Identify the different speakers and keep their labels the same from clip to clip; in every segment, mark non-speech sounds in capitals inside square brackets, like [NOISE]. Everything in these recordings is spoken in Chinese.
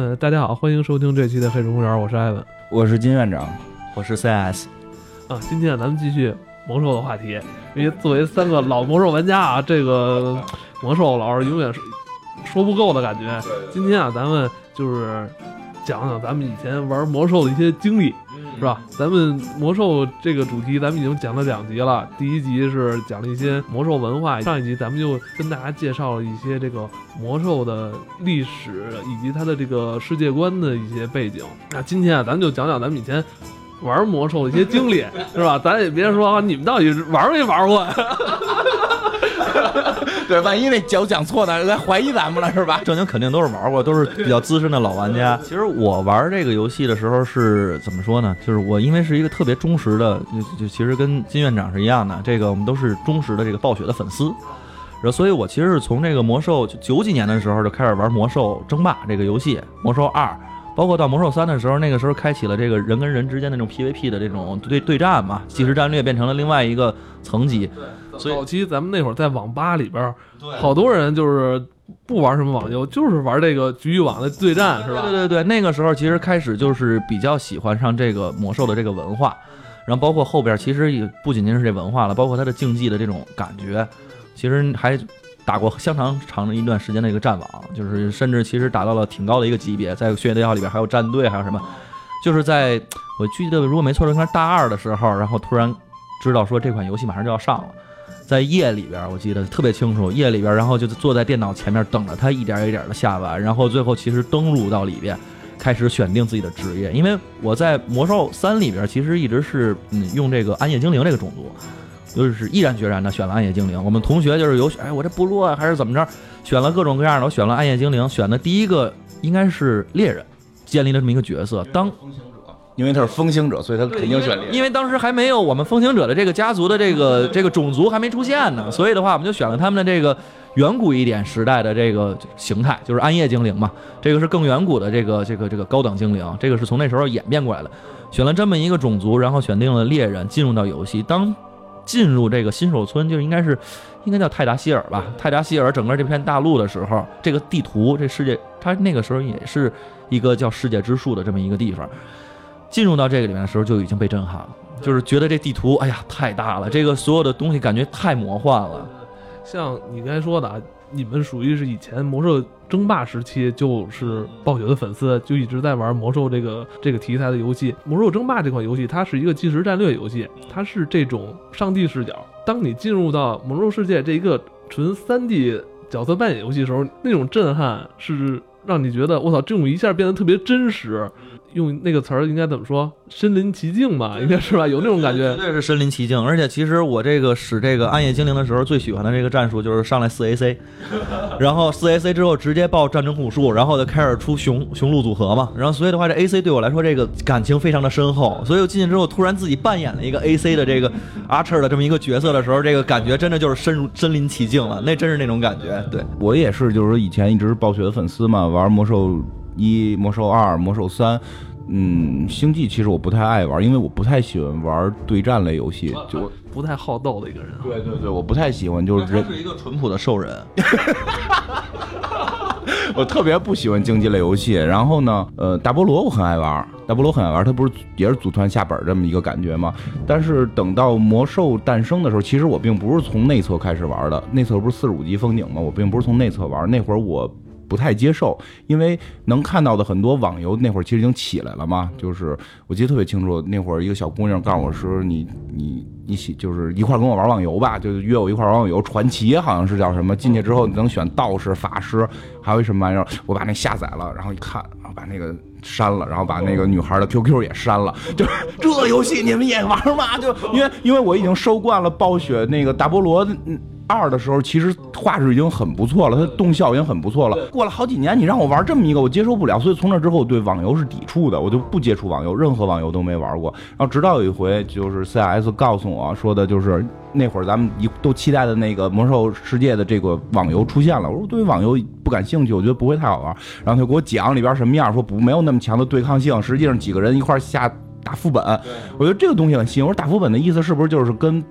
Speaker 1: 呃，大家好，欢迎收听这期的《黑水公园》，我是艾文，
Speaker 2: 我是金院长，
Speaker 3: 我是 CS。
Speaker 1: 啊，今天咱们继续魔兽的话题，因为作为三个老魔兽玩家啊，这个魔兽老是永远是说不够的感觉。今天啊，咱们就是讲讲咱们以前玩魔兽的一些经历。是吧？咱们魔兽这个主题，咱们已经讲了两集了。第一集是讲了一些魔兽文化，上一集咱们就跟大家介绍了一些这个魔兽的历史以及它的这个世界观的一些背景。那今天啊，咱们就讲讲咱们以前玩魔兽的一些经历，是吧？咱也别说啊你们到底玩没玩过。
Speaker 2: 对，万一那脚讲错呢，来怀疑咱们了是吧？
Speaker 3: 正经肯定都是玩过，都是比较资深的老玩家。其实我玩这个游戏的时候是怎么说呢？就是我因为是一个特别忠实的，就就其实跟金院长是一样的，这个我们都是忠实的这个暴雪的粉丝。然后，所以我其实是从这个魔兽九几年的时候就开始玩魔兽争霸这个游戏，魔兽二，包括到魔兽三的时候，那个时候开启了这个人跟人之间的那种 PVP 的这种对对战嘛，即时战略变成了另外一个层级。
Speaker 1: 早期咱们那会儿在网吧里边，好多人就是不玩什么网游，就是玩这个局域网的对战，是吧？
Speaker 3: 对对对，那个时候其实开始就是比较喜欢上这个魔兽的这个文化，然后包括后边其实也不仅仅是这文化了，包括它的竞技的这种感觉，其实还打过相当长的一段时间的一个战网，就是甚至其实打到了挺高的一个级别，在血对号里边还有战队，还有什么，就是在我记得如果没错应该是，大二的时候，然后突然知道说这款游戏马上就要上了。在夜里边，我记得特别清楚。夜里边，然后就坐在电脑前面等着他一点一点的下完，然后最后其实登录到里边，开始选定自己的职业。因为我在魔兽三里边，其实一直是嗯用这个暗夜精灵这个种族，就是毅然决然的选了暗夜精灵。我们同学就是有选，哎，我这部落还是怎么着，选了各种各样的，我选了暗夜精灵。选的第一个应该是猎人，建立了这么一个角色。当
Speaker 2: 因为他是风行者，所以他肯定选猎。
Speaker 3: 因为当时还没有我们风行者的这个家族的这个这个种族还没出现呢，所以的话，我们就选了他们的这个远古一点时代的这个形态，就是暗夜精灵嘛。这个是更远古的这个这个这个高等精灵，这个是从那时候演变过来的。选了这么一个种族，然后选定了猎人，进入到游戏。当进入这个新手村，就应该是应该叫泰达希尔吧？泰达希尔整个这片大陆的时候，这个地图这世界，它那个时候也是一个叫世界之树的这么一个地方。进入到这个里面的时候就已经被震撼了，就是觉得这地图，哎呀，太大了，这个所有的东西感觉太魔幻了。
Speaker 1: 像你刚才说的啊，你们属于是以前魔兽争霸时期就是暴雪的粉丝，就一直在玩魔兽这个这个题材的游戏。魔兽争霸这款游戏，它是一个即时战略游戏，它是这种上帝视角。当你进入到魔兽世界这一个纯三 D 角色扮演游戏的时候，那种震撼是让你觉得，我操，这种一下变得特别真实。用那个词儿应该怎么说？身临其境吧，应该是吧？有那种感觉，
Speaker 3: 绝对是身临其境。而且其实我这个使这个暗夜精灵的时候，最喜欢的这个战术就是上来四 AC，[LAUGHS] 然后四 AC 之后直接爆战争护树，然后就开始出雄雄鹿组合嘛。然后所以的话，这 AC 对我来说这个感情非常的深厚。所以我进去之后，突然自己扮演了一个 AC 的这个 Archer 的这么一个角色的时候，这个感觉真的就是深入身临其境了。那真是那种感觉。对
Speaker 2: 我也是，就是说以前一直是暴雪的粉丝嘛，玩魔兽。一魔兽二、魔兽三，嗯，星际其实我不太爱玩，因为我不太喜欢玩对战类游戏，就
Speaker 1: 不太好斗的一个人。
Speaker 2: 对对对，我不太喜欢，就是
Speaker 3: 人是一个淳朴的兽人。[LAUGHS]
Speaker 2: 我特别不喜欢竞技类游戏。然后呢，呃，大菠萝我很爱玩，大菠萝很爱玩，它不是也是组团下本这么一个感觉吗？但是等到魔兽诞生的时候，其实我并不是从内测开始玩的，内测不是四十五级封顶吗？我并不是从内测玩，那会儿我。不太接受，因为能看到的很多网游那会儿其实已经起来了嘛。就是我记得特别清楚，那会儿一个小姑娘告诉我说：“你你你喜就是一块跟我玩网游吧，就约我一块玩网游。传奇好像是叫什么，进去之后你能选道士、法师，还有一什么玩意儿。我把那下载了，然后一看，然后把那个删了，然后把那个女孩的 QQ 也删了。[LAUGHS] 就是这游戏你们也玩吗？就因为因为我已经收惯了暴雪那个大菠萝。二的时候，其实画质已经很不错了，它动效已经很不错了。过了好几年，你让我玩这么一个，我接受不了。所以从那之后，我对网游是抵触的，我就不接触网游，任何网游都没玩过。然后直到有一回，就是 CS 告诉我说的，就是那会儿咱们一都期待的那个魔兽世界的这个网游出现了。我说对于网游不感兴趣，我觉得不会太好玩。然后他给我讲里边什么样，说不没有那么强的对抗性，实际上几个人一块下打副本。我觉得这个东西很新。我说打副本的意思是不是就是跟？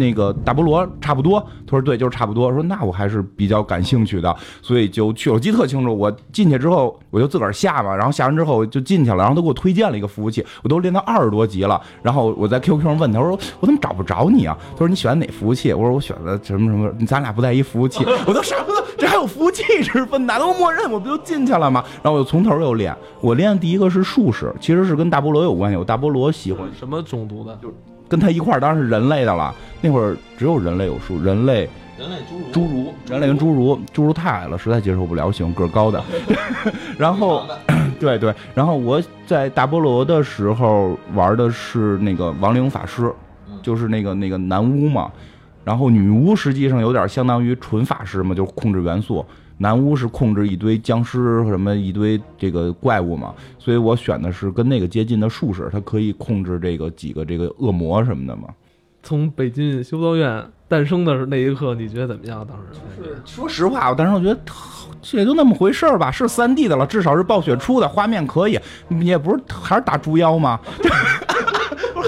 Speaker 2: 那个大菠萝差不多？他说对，就是差不多。说那我还是比较感兴趣的，所以就去。我记得特清楚，我进去之后我就自个儿下嘛，然后下完之后就进去了，然后他给我推荐了一个服务器，我都练到二十多级了。然后我在 QQ 上问他，我说我怎么找不着你啊？他说你选哪服务器？我说我选的什么什么，咱俩不在一服务器。我都傻不了，这还有服务器之分？哪都默认，我不就进去了吗？然后我就从头又练。我练的第一个是术士，其实是跟大菠萝有关系。我大菠萝喜欢
Speaker 1: 什么种族的？
Speaker 2: 就是跟他一块儿，当然是人类的了。那会儿只有人类有术，人类、
Speaker 3: 人类侏儒
Speaker 2: 侏儒、人类跟侏儒，侏儒太矮了，实在接受不了，喜欢个儿高的。[LAUGHS] 然后，[CLEARS THROAT] 对对，然后我在大菠萝的时候玩的是那个亡灵法师，就是那个那个男巫嘛。然后女巫实际上有点相当于纯法师嘛，就是控制元素。男巫是控制一堆僵尸什么一堆这个怪物嘛，所以我选的是跟那个接近的术士，他可以控制这个几个这个恶魔什么的嘛。
Speaker 1: 从北京修道院诞生的那一刻，你觉得怎么样？当时
Speaker 2: 是说实话，我当时我觉得这也就那么回事儿吧，是三 D 的了，至少是暴雪出的，画面可以，也不是还是打猪妖吗？[LAUGHS]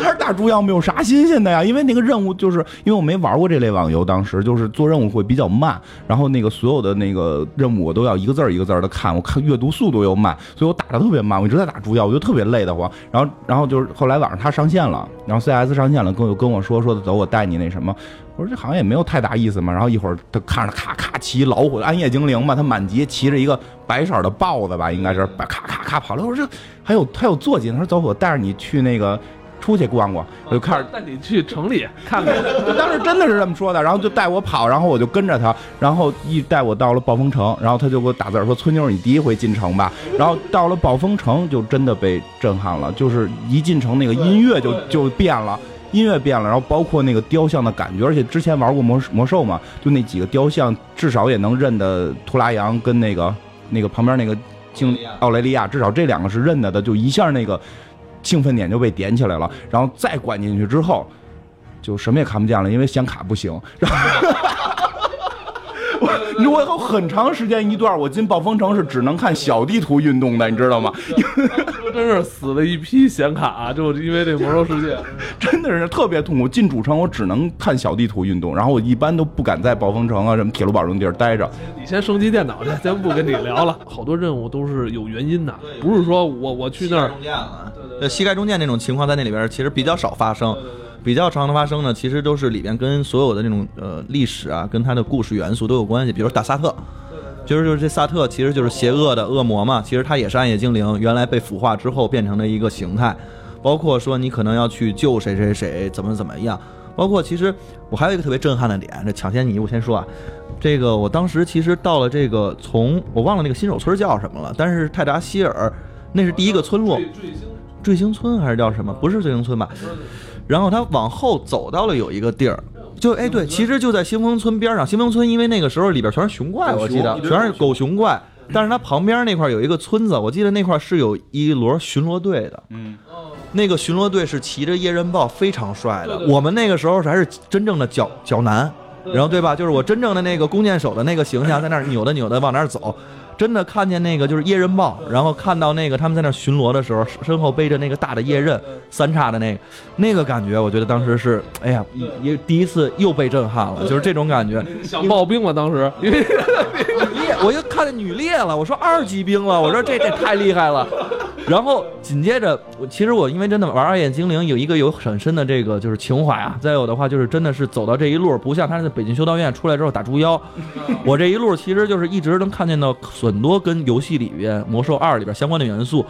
Speaker 2: 还是打猪妖没有啥新鲜的呀，因为那个任务就是因为我没玩过这类网游，当时就是做任务会比较慢，然后那个所有的那个任务我都要一个字儿一个字儿的看，我看阅读速度又慢，所以我打的特别慢，我一直在打猪妖，我就特别累得慌。然后，然后就是后来晚上他上线了，然后 CS 上线了，跟我跟我说说走，我带你那什么，我说这好像也没有太大意思嘛。然后一会儿他看着咔咔骑老虎暗夜精灵嘛，他满级骑着一个白色的豹子吧，应该是咔咔咔跑了。我说这还有还有坐骑，他说走，我带着你去那个。出去逛逛，我就开始
Speaker 1: 带你去城里 [LAUGHS] 看看。
Speaker 2: 当时真的是这么说的，然后就带我跑，然后我就跟着他，然后一带我到了暴风城，然后他就给我打字说：“村妞，你第一回进城吧。”然后到了暴风城，就真的被震撼了，就是一进城那个音乐就就变了，音乐变了，然后包括那个雕像的感觉，而且之前玩过魔魔兽嘛，就那几个雕像至少也能认得图拉扬跟那个那个旁边那个经奥雷利亚，至少这两个是认得的，就一下那个。兴奋点就被点起来了，然后再关进去之后，就什么也看不见了，因为显卡不行。然 [LAUGHS] 后 [LAUGHS] 我我有很长时间一段，我进暴风城是只能看小地图运动的，你知道吗？[LAUGHS]
Speaker 1: 真是死了一批显卡，就因为这魔兽世界，[LAUGHS]
Speaker 2: 真的是特别痛苦。进主城我只能看小地图运动，然后我一般都不敢在暴风城啊什么铁路堡这种地儿待着。
Speaker 1: 你先升级电脑去，先不跟你聊了。好多任务都是有原因的，不是说我我去那儿。
Speaker 3: 呃，膝盖中箭那种情况在那里边其实比较少发生，比较常的发生呢，其实都是里边跟所有的那种呃历史啊，跟它的故事元素都有关系。比如打萨特，就是就是这萨特其实就是邪恶的恶魔嘛，其实他也是暗夜精灵，原来被腐化之后变成了一个形态。包括说你可能要去救谁谁谁，怎么怎么样。包括其实我还有一个特别震撼的点，这抢先你我先说啊，这个我当时其实到了这个从我忘了那个新手村叫什么了，但是泰达希尔那是第一个村落。坠星村还是叫什么？不是坠星村吧？然后他往后走到了有一个地儿，就哎对，其实就在新丰村边上。新丰村因为那个时候里边全是熊怪，我记得全是狗熊怪。但是它旁边那块有一个村子，我记得那块是有一轮巡逻队的。嗯，那个巡逻队是骑着夜刃豹，非常帅的。我们那个时候还是真正的脚脚男，然后对吧？就是我真正的那个弓箭手的那个形象，在那儿扭的扭的往那儿走。真的看见那个就是夜刃豹，然后看到那个他们在那巡逻的时候，身后背着那个大的夜刃三叉的那个，那个感觉，我觉得当时是，哎呀，也第一次又被震撼了，就是这种感觉。
Speaker 1: 想冒兵了，当时女
Speaker 3: 猎，我又看见女猎了，我说二级兵了，我说这这太厉害了。然后紧接着，我其实我因为真的玩二眼精灵有一个有很深的这个就是情怀啊，再有的话就是真的是走到这一路，不像他在北京修道院出来之后打猪妖，[LAUGHS] 我这一路其实就是一直能看见到很多跟游戏里边魔兽二里边相关的元素。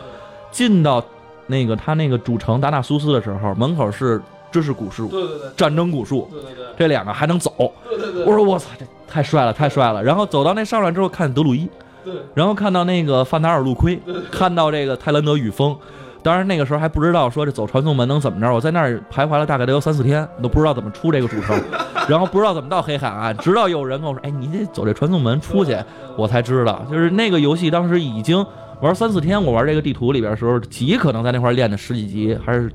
Speaker 3: 进到那个他那个主城达纳苏斯的时候，门口是知识古树，
Speaker 1: 对对对，
Speaker 3: 战争古树，
Speaker 1: 对对对，
Speaker 3: 这两个还能走，
Speaker 1: 对对对，
Speaker 3: 我说我操，这太帅了，太帅了。然后走到那上来之后，看德鲁伊。
Speaker 1: 对，
Speaker 3: 然后看到那个范达尔路盔，看到这个泰兰德雨峰，当然那个时候还不知道说这走传送门能怎么着。我在那儿徘徊了大概得有三四天，都不知道怎么出这个主城，[LAUGHS] 然后不知道怎么到黑海岸，直到有人跟我说：“哎，你得走这传送门出去。”我才知道，就是那个游戏当时已经玩三四天。我玩这个地图里边的时候，极可能在那块练的十几级，还是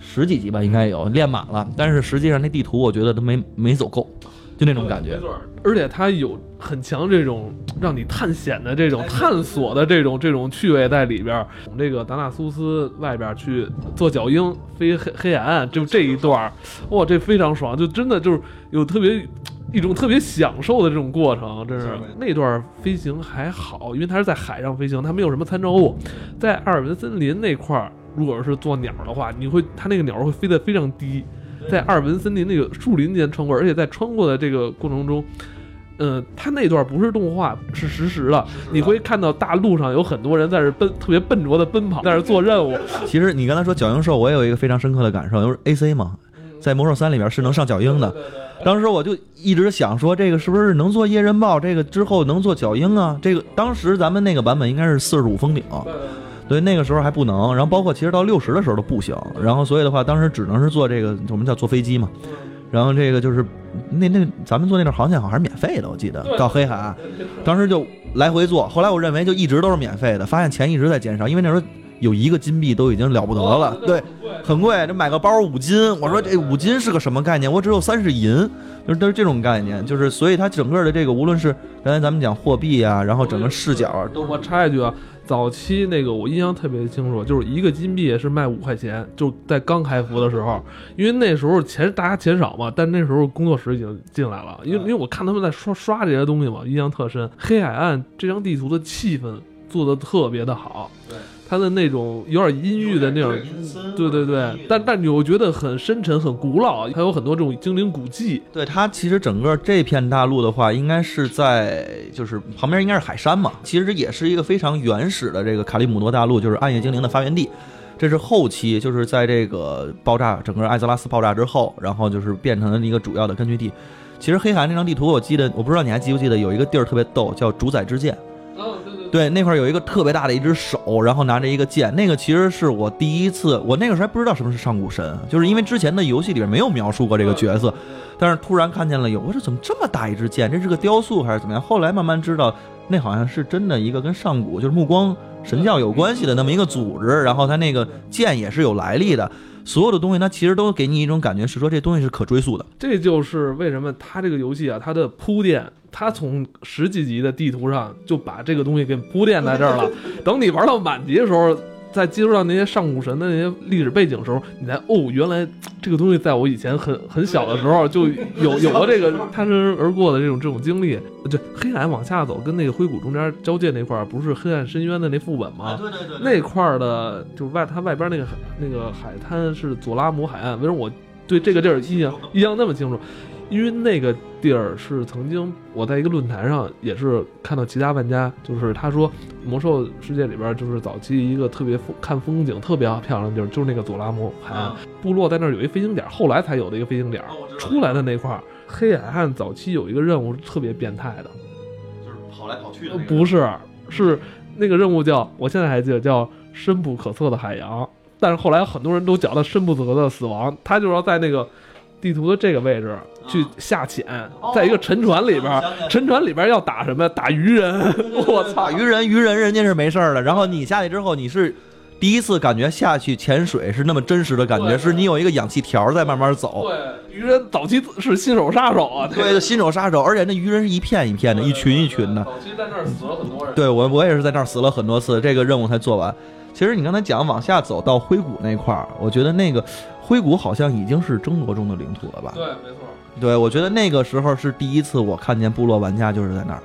Speaker 3: 十几级吧，应该有练满了。但是实际上那地图我觉得都没没走够。就那种感觉。
Speaker 1: 而且它有很强这种让你探险的这种探索的这种这种趣味在里边儿。从这个达纳苏斯外边去做脚鹰飞黑黑海岸，就这一段儿，哇，这非常爽，就真的就是有特别一种特别享受的这种过程，真是那段飞行还好，因为它是在海上飞行，它没有什么参照物。在阿尔文森林那块儿，如果是做鸟的话，你会它那个鸟会飞得非常低，在阿尔文森林那个树林间穿过，而且在穿过的这个过程中。嗯，它那段不是动画，是实时的。你会看到大路上有很多人在这奔，特别笨拙的奔跑，在这做任务。[LAUGHS]
Speaker 3: 其实你刚才说角鹰兽，我也有一个非常深刻的感受，就是 A C 嘛，在魔兽三里边是能上角鹰的。当时我就一直想说，这个是不是能做夜刃豹？这个之后能做角鹰啊？这个当时咱们那个版本应该是四十五封顶，对，那个时候还不能。然后包括其实到六十的时候都不行。然后所以的话，当时只能是坐这个，我们叫坐飞机嘛。然后这个就是那那咱们坐那段航线好像是免费的，我记得到黑海，当时就来回坐。后来我认为就一直都是免费的，发现钱一直在减少，因为那时候有一个金币都已经了不得了，对，很贵，这买个包五金。我说这五金是个什么概念？我只有三十银，就是都是这种概念，就是所以它整个的这个无论是刚才咱们讲货币啊，然后整个视角，
Speaker 1: 都我插一句啊。早期那个我印象特别清楚，就是一个金币是卖五块钱，就在刚开服的时候，因为那时候钱大家钱少嘛，但那时候工作室已经进来了，因为因为我看他们在刷刷这些东西嘛，印象特深。黑海岸这张地图的气氛做的特别的好。
Speaker 3: 对。
Speaker 1: 它的那种有点阴郁的那种，对对对，但但你又觉得很深沉、很古老，还有很多这种精灵古迹。
Speaker 3: 对它其实整个这片大陆的话，应该是在就是旁边应该是海山嘛，其实也是一个非常原始的这个卡利姆诺大陆，就是暗夜精灵的发源地。这是后期就是在这个爆炸整个艾泽拉斯爆炸之后，然后就是变成了一个主要的根据地。其实黑海那张地图，我记得我不知道你还记不记得有一个地儿特别逗，叫主宰之剑。对，那块有一个特别大的一只手，然后拿着一个剑，那个其实是我第一次，我那个时候还不知道什么是上古神，就是因为之前的游戏里边没有描述过这个角色，但是突然看见了有，我说怎么这么大一支剑？这是个雕塑还是怎么样？后来慢慢知道，那好像是真的一个跟上古就是目光神教有关系的那么一个组织，然后他那个剑也是有来历的。所有的东西，它其实都给你一种感觉，是说这东西是可追溯的。
Speaker 1: 这就是为什么它这个游戏啊，它的铺垫，它从十几级的地图上就把这个东西给铺垫在这儿了。等你玩到满级的时候。在接触到那些上古神的那些历史背景的时候，你才哦，原来这个东西在我以前很很小的时候就有有过这个擦身而过的这种这种经历。对黑海往下走，跟那个灰谷中间交界那块儿，不是黑暗深渊的那副本吗？
Speaker 3: 对对对，
Speaker 1: 那块儿的就外它外边那个那个海滩是佐拉姆海岸。为什么我对这个地儿印象印象那么清楚？因为那个地儿是曾经我在一个论坛上也是看到其他玩家，就是他说魔兽世界里边就是早期一个特别看风景特别漂亮的地儿，就是那个佐拉姆海岸部落在那儿有一飞行点，后来才有的一个飞行点出来的那块儿。黑海岸早期有一个任务特别变态的，
Speaker 3: 就是跑来跑去的。
Speaker 1: 不是，是那个任务叫我现在还记得叫深不可测的海洋，但是后来很多人都叫它深不可测的死亡。他就要在那个。地图的这个位置去下潜，在一个沉船里边，沉船里边要打什么？打鱼人！我操，
Speaker 3: 鱼人鱼人，人家是没事的。然后你下去之后，你是第一次感觉下去潜水是那么真实的感觉，是你有一个氧气条在慢慢走。
Speaker 1: 对，鱼人早期是新手杀手啊，
Speaker 3: 对，新手杀手，而且那鱼人是一片一片的，一群一群的。
Speaker 1: 早期在那儿死了很多人。
Speaker 3: 对我，我也是在那儿死了很多次，这个任务才做完。其实你刚才讲往下走到灰谷那块儿，我觉得那个。灰谷好像已经是争夺中的领土了吧？
Speaker 1: 对，没错。
Speaker 3: 对，我觉得那个时候是第一次我看见部落玩家就是在那儿，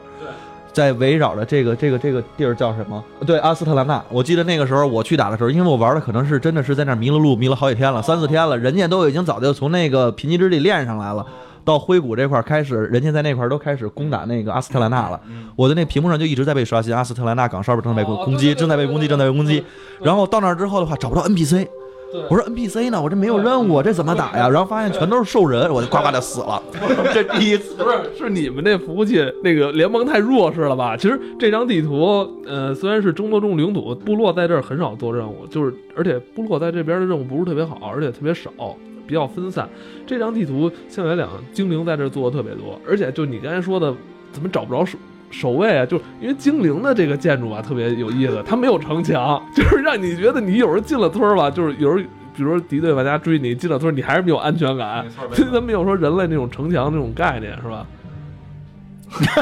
Speaker 3: 在围绕着这个这个这个地儿叫什么？对，阿斯特兰纳。我记得那个时候我去打的时候，因为我玩的可能是真的是在那儿迷了路，迷了好几天了，三四天了。人家都已经早就从那个贫瘠之地练上来了，到灰谷这块开始，人家在那块都开始攻打那个阿斯特兰纳了。我的那屏幕上就一直在被刷新，阿斯特兰纳港哨正在被攻击，正在被攻击，正在被攻击。然后到那儿之后的话，找不到 NPC。我说 NPC 呢？我这没有任务，这怎么打呀？然后发现全都是兽人，我就呱呱就死了。[LAUGHS] 这第一次
Speaker 1: 不是是你们那服务器那个联盟太弱势了吧？其实这张地图，呃，虽然是争夺中领土，部落在这儿很少做任务，就是而且部落在这边的任务不是特别好，而且特别少，比较分散。这张地图现在来讲，精灵在这儿做的特别多，而且就你刚才说的，怎么找不着守守卫啊？就因为精灵的这个建筑啊特别有意思，它没有城墙，就是让你觉得你有时候进了村儿吧，就是有时候。比比如说敌对玩家追你进了村，你还是没有安全感，所以他没有说人类那种城墙那种概念，是吧？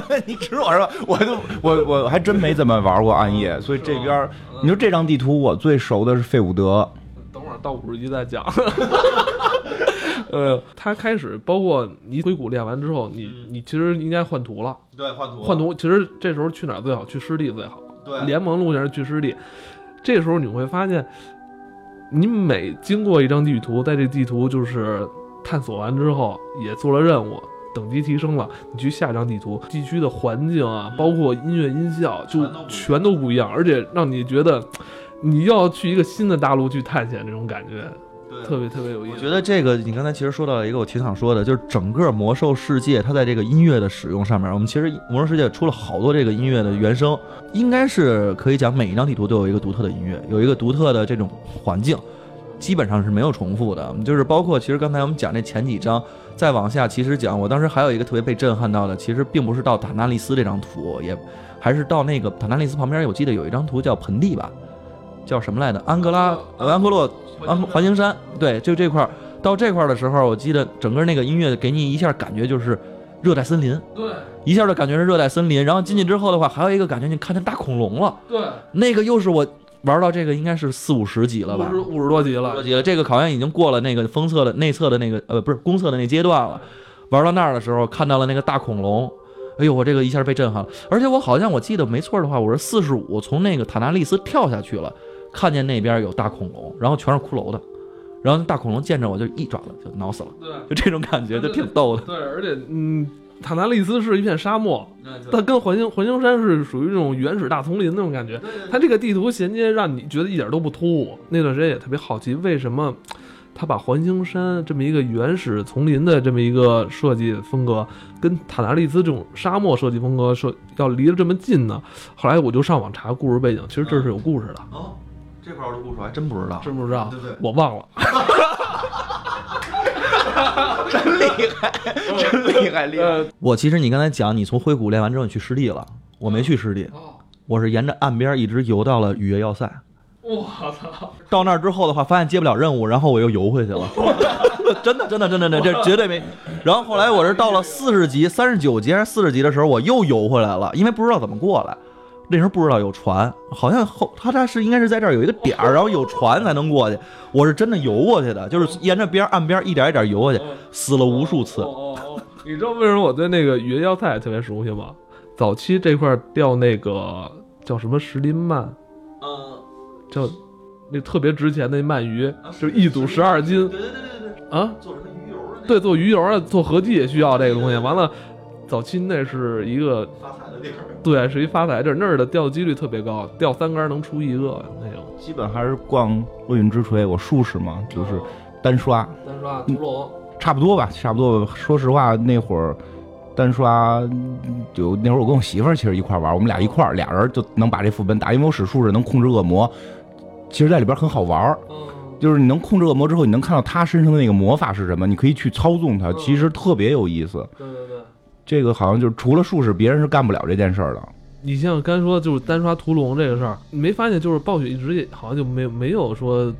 Speaker 1: [LAUGHS]
Speaker 2: 你指我是吧？我就我我还真没怎么玩过暗夜，所以这边你说这张地图我最熟的是费伍德，
Speaker 1: 等会儿到五十级再讲。[LAUGHS] 呃，他开始包括你硅谷练完之后，你你其实应该换图了。
Speaker 3: 对，换图
Speaker 1: 换图，其实这时候去哪儿最好？去湿地最好。
Speaker 3: 对
Speaker 1: 联盟路线是去湿地。这时候你会发现，你每经过一张地图，在这地图就是探索完之后，也做了任务，等级提升了，你去下一张地图，地区的环境啊，包括音乐音效，就全都不一样，而且让你觉得你要去一个新的大陆去探险，这种感觉特别特别有意思。
Speaker 3: 我觉得这个你刚才其实说到了一个我挺想说的，就是整个魔兽世界它在这个音乐的使用上面，我们其实魔兽世界出了好多这个音乐的原声，应该是可以讲每一张地图都有一个独特的音乐，有一个独特的这种环境，基本上是没有重复的。就是包括其实刚才我们讲那前几章，再往下其实讲，我当时还有一个特别被震撼到的，其实并不是到塔纳利斯这张图，也还是到那个塔纳利斯旁边，我记得有一张图叫盆地吧，叫什么来着？安哥拉呃安哥洛安环形山，对，就这块儿。到这块儿的时候，我记得整个那个音乐给你一下感觉就是热带森林，
Speaker 1: 对
Speaker 3: 一下就感觉是热带森林。然后进去之后的话，还有一个感觉，你看见大恐龙了，
Speaker 1: 对，
Speaker 3: 那个又是我玩到这个应该是四五十级了吧
Speaker 1: 五十，五十多级了
Speaker 3: 多。级了。这个好像已经过了那个封测的内测的那个呃不是公测的那阶段了。玩到那儿的时候，看到了那个大恐龙。哎呦，我这个一下被震撼了，而且我好像我记得没错的话，我是四十五从那个塔纳利斯跳下去了，看见那边有大恐龙，然后全是骷髅的，然后大恐龙见着我就一爪子就挠死了，
Speaker 1: 对
Speaker 3: 就这种感觉就挺逗的。
Speaker 1: 对，而且嗯，塔纳利斯是一片沙漠，它跟环形环形山是属于那种原始大丛林那种感觉。它这个地图衔接让你觉得一点都不突兀。那段时间也特别好奇，为什么他把环形山这么一个原始丛林的这么一个设计风格，跟塔纳利斯这种沙漠设计风格设要离得这么近呢？后来我就上网查故事背景，其实这是有故事的，
Speaker 3: 哦，这块的故事还真不知道。
Speaker 1: 真不知道？
Speaker 3: 对对
Speaker 1: 我忘了。[LAUGHS]
Speaker 2: 真厉害，真厉害，厉害！
Speaker 1: 呃，
Speaker 3: 我其实你刚才讲，你从灰谷练完之后你去湿地了，我没去湿地，我是沿着岸边一直游到了雨夜要塞。
Speaker 1: 我操！
Speaker 3: 到那儿之后的话，发现接不了任务，然后我又游回去了。[LAUGHS] 真的，真的，真的，真的，这绝对没。然后后来我是到了四十级、三十九级还是四十级的时候，我又游回来了，因为不知道怎么过来。那时候不知道有船，好像后他他是应该是在这儿有一个点儿，然后有船才能过去。我是真的游过去的，就是沿着边儿岸边一点一点游过去，死了无数次。
Speaker 1: 哦哦哦，你知道为什么我对那个云要菜特别熟悉吗？早期这块钓那个叫什么石林鳗，
Speaker 3: 嗯，
Speaker 1: 叫那特别值钱的鳗鱼，就一组十二斤
Speaker 3: 对对对对对，
Speaker 1: 啊。
Speaker 3: 做什么鱼油的？
Speaker 1: 对，做鱼油啊，做合剂也需要这个东西。完了，早期那是一个
Speaker 3: 发财的地儿。
Speaker 1: 对，是一发财地儿，那儿的钓几率特别高，钓三竿能出一个那种。
Speaker 2: 基本还是逛厄运之锤，我术士嘛，就是单刷，
Speaker 1: 单刷屠龙，
Speaker 2: 差不多吧，差不多。说实话，那会儿单刷就那会儿我跟我媳妇儿其实一块儿玩，我们俩一块儿俩人就能把这副本打，因为我使术士能控制恶魔，其实在里边很好玩就是你能控制恶魔之后，你能看到他身上的那个魔法是什么，你可以去操纵它，其实特别有意思。
Speaker 1: 对对对。
Speaker 2: 这个好像就是除了术士，别人是干不了这件事儿的。
Speaker 1: 你像刚才说就是单刷屠龙这个事儿，你没发现就是暴雪一直也好像就没有没有说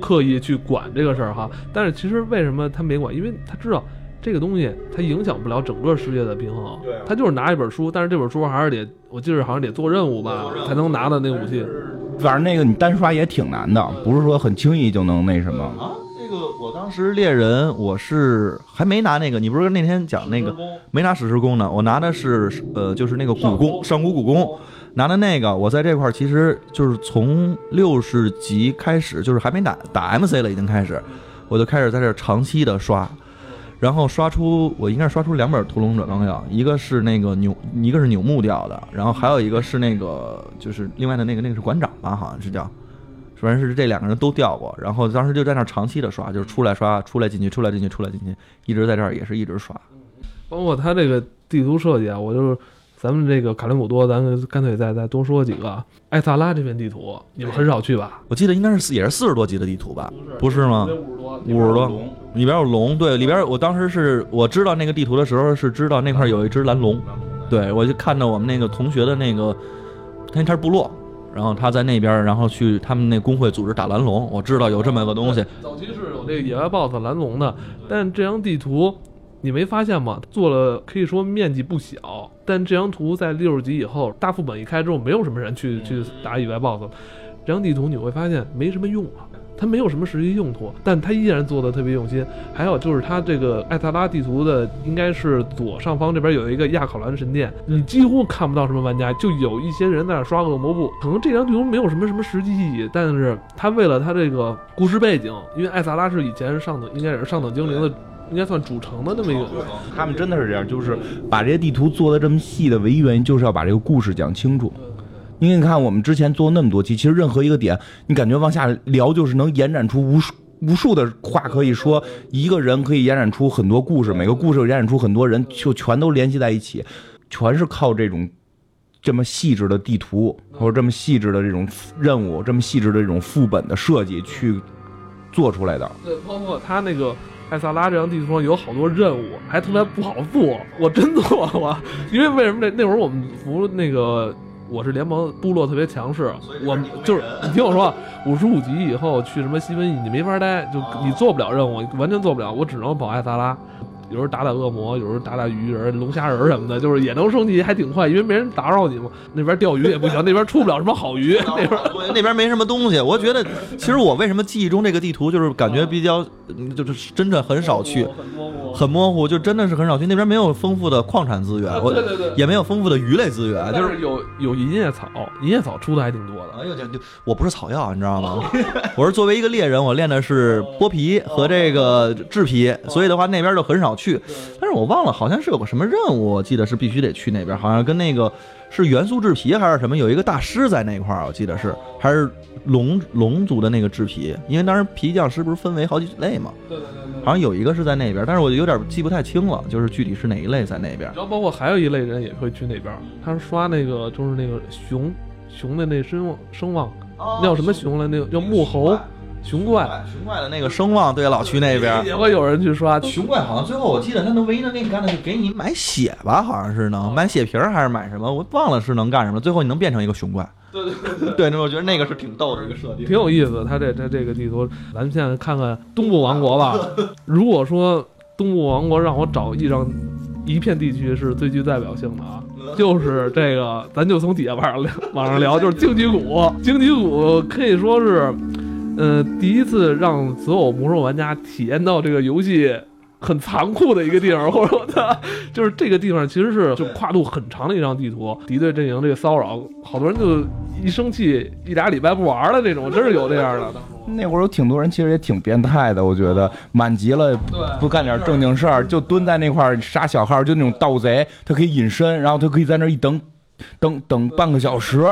Speaker 1: 刻意去管这个事儿哈。但是其实为什么他没管？因为他知道这个东西它影响不了整个世界的平衡。
Speaker 2: 对啊
Speaker 1: 他就是拿一本书，但是这本书还是得我记得好像得做任务吧，才能拿到那武器。
Speaker 2: 反正那个你单刷也挺难的，不是说很轻易就能那什么。
Speaker 3: 啊，这个我当时猎人我是还没拿那个，你不是那天讲那个没拿史诗弓呢？我拿的是呃，就是那个古弓，上古古弓，拿的那个。我在这块儿其实就是从六十级开始，就是还没打打 MC 了，已经开始，我就开始在这儿长期的刷。然后刷出，我应该是刷出两本屠龙转光药，一个是那个扭，一个是扭木掉的，然后还有一个是那个就是另外的那个那个是馆长吧，好像是叫，反正是这两个人都掉过，然后当时就在那儿长期的刷，就是出来刷，出来进去，出来进去，出来进去，一直在这儿也是一直刷。
Speaker 1: 包括他这个地图设计啊，我就是咱们这个卡林古多，咱们干脆再再多说几个。艾萨拉这片地图你们很少去吧？
Speaker 3: 我记得应该是也是四十多级的地图吧？不是吗？
Speaker 1: 五十多，
Speaker 3: 五十多，里边有龙，对，里边我当时是我知道那个地图的时候是知道那块有一只蓝龙，对我就看到我们那个同学的那个，他他是部落，然后他在那边，然后去他们那工会组织打蓝龙，我知道有这么个东西。
Speaker 1: 早期是有这个野外 BOSS 蓝龙的，但这张地图你没发现吗？做了可以说面积不小，但这张图在六十级以后大副本一开之后，没有什么人去去打野外 BOSS。这张地图你会发现没什么用啊。它没有什么实际用途，但它依然做的特别用心。还有就是它这个艾萨拉地图的，应该是左上方这边有一个亚考兰神殿，你几乎看不到什么玩家，就有一些人在那刷恶魔布。可能这张地图没有什么什么实际意义，但是它为了它这个故事背景，因为艾萨拉是以前是上等，应该也是上等精灵的，应该算主城的那么一个。
Speaker 2: 他们真的是这样，就是把这些地图做的这么细的唯一原因，就是要把这个故事讲清楚。因为你看，我们之前做那么多期，其实任何一个点，你感觉往下聊，就是能延展出无数无数的话可以说，一个人可以延展出很多故事，每个故事延展出很多人，就全都联系在一起，全是靠这种这么细致的地图，或者这么细致的这种任务，这么细致的这种副本的设计去做出来的。
Speaker 1: 对，包括他那个艾萨拉这张地图上有好多任务，还特别不好做，我真做过，因为为什么那那会儿我们服那个。我是联盟部落特别强势，我就是你听我说，五十五级以后去什么西瘟疫你没法待，就你做不了任务，完全做不了，我只能保艾萨拉。有时候打打恶魔，有时候打打鱼人、龙虾人什么的，就是也能升级，还挺快，因为没人打扰你嘛。那边钓鱼也不行，那边出不了什么好鱼，那边
Speaker 3: 那边没什么东西。我觉得，其实我为什么记忆中这个地图就是感觉比较，就是真的很少去，很模糊，就真的是很少去。那边没有丰富的矿产资源，我也没有丰富的鱼类资源，就是
Speaker 1: 有有银叶草，银叶草出的还挺多的。
Speaker 3: 哎呦，我不是草药，你知道吗？我是作为一个猎人，我练的是剥皮和这个制皮，所以的话那边就很少。去，但是我忘了，好像是有个什么任务，我记得是必须得去那边，好像跟那个是元素制皮还是什么，有一个大师在那块儿，我记得是还是龙龙族的那个制皮，因为当时皮匠师不是分为好几类嘛，
Speaker 1: 对对对，
Speaker 3: 好像有一个是在那边，但是我有点记不太清了，就是具体是哪一类在那边。
Speaker 1: 然后包括还有一类人也会去那边，他是刷那个就是那个熊熊的那声望声望，叫什么熊来？那个叫木猴。熊怪，
Speaker 3: 熊怪的那个声望，对老区那边
Speaker 1: 也会有人去刷。
Speaker 3: 熊怪好像最后我记得他能唯一能给你干的是给你买血吧，好像是能买血瓶还是买什么，我忘了是能干什么。最后你能变成一个熊怪。
Speaker 1: 对对对对，
Speaker 3: 那我觉得那个是挺逗的一个设定，
Speaker 1: 挺有意思。他这他这个地图，咱们现在看看东部王国吧。[LAUGHS] 如果说东部王国让我找一张一片地区是最具代表性的啊，就是这个，咱就从底下往上聊，往上聊，就是荆棘谷。荆棘谷可以说是。呃，第一次让所有魔兽玩家体验到这个游戏很残酷的一个地方，[LAUGHS] 或者说，就是这个地方其实是就跨度很长的一张地图，敌对阵营这个骚扰，好多人就一生气一俩礼拜不玩了，这种真是有这样的。[LAUGHS]
Speaker 2: 那会儿有挺多人，其实也挺变态的，我觉得满级了不干点正经事儿，就蹲在那块儿杀小号，就那种盗贼，他可以隐身，然后他可以在那一等。等等半个小时，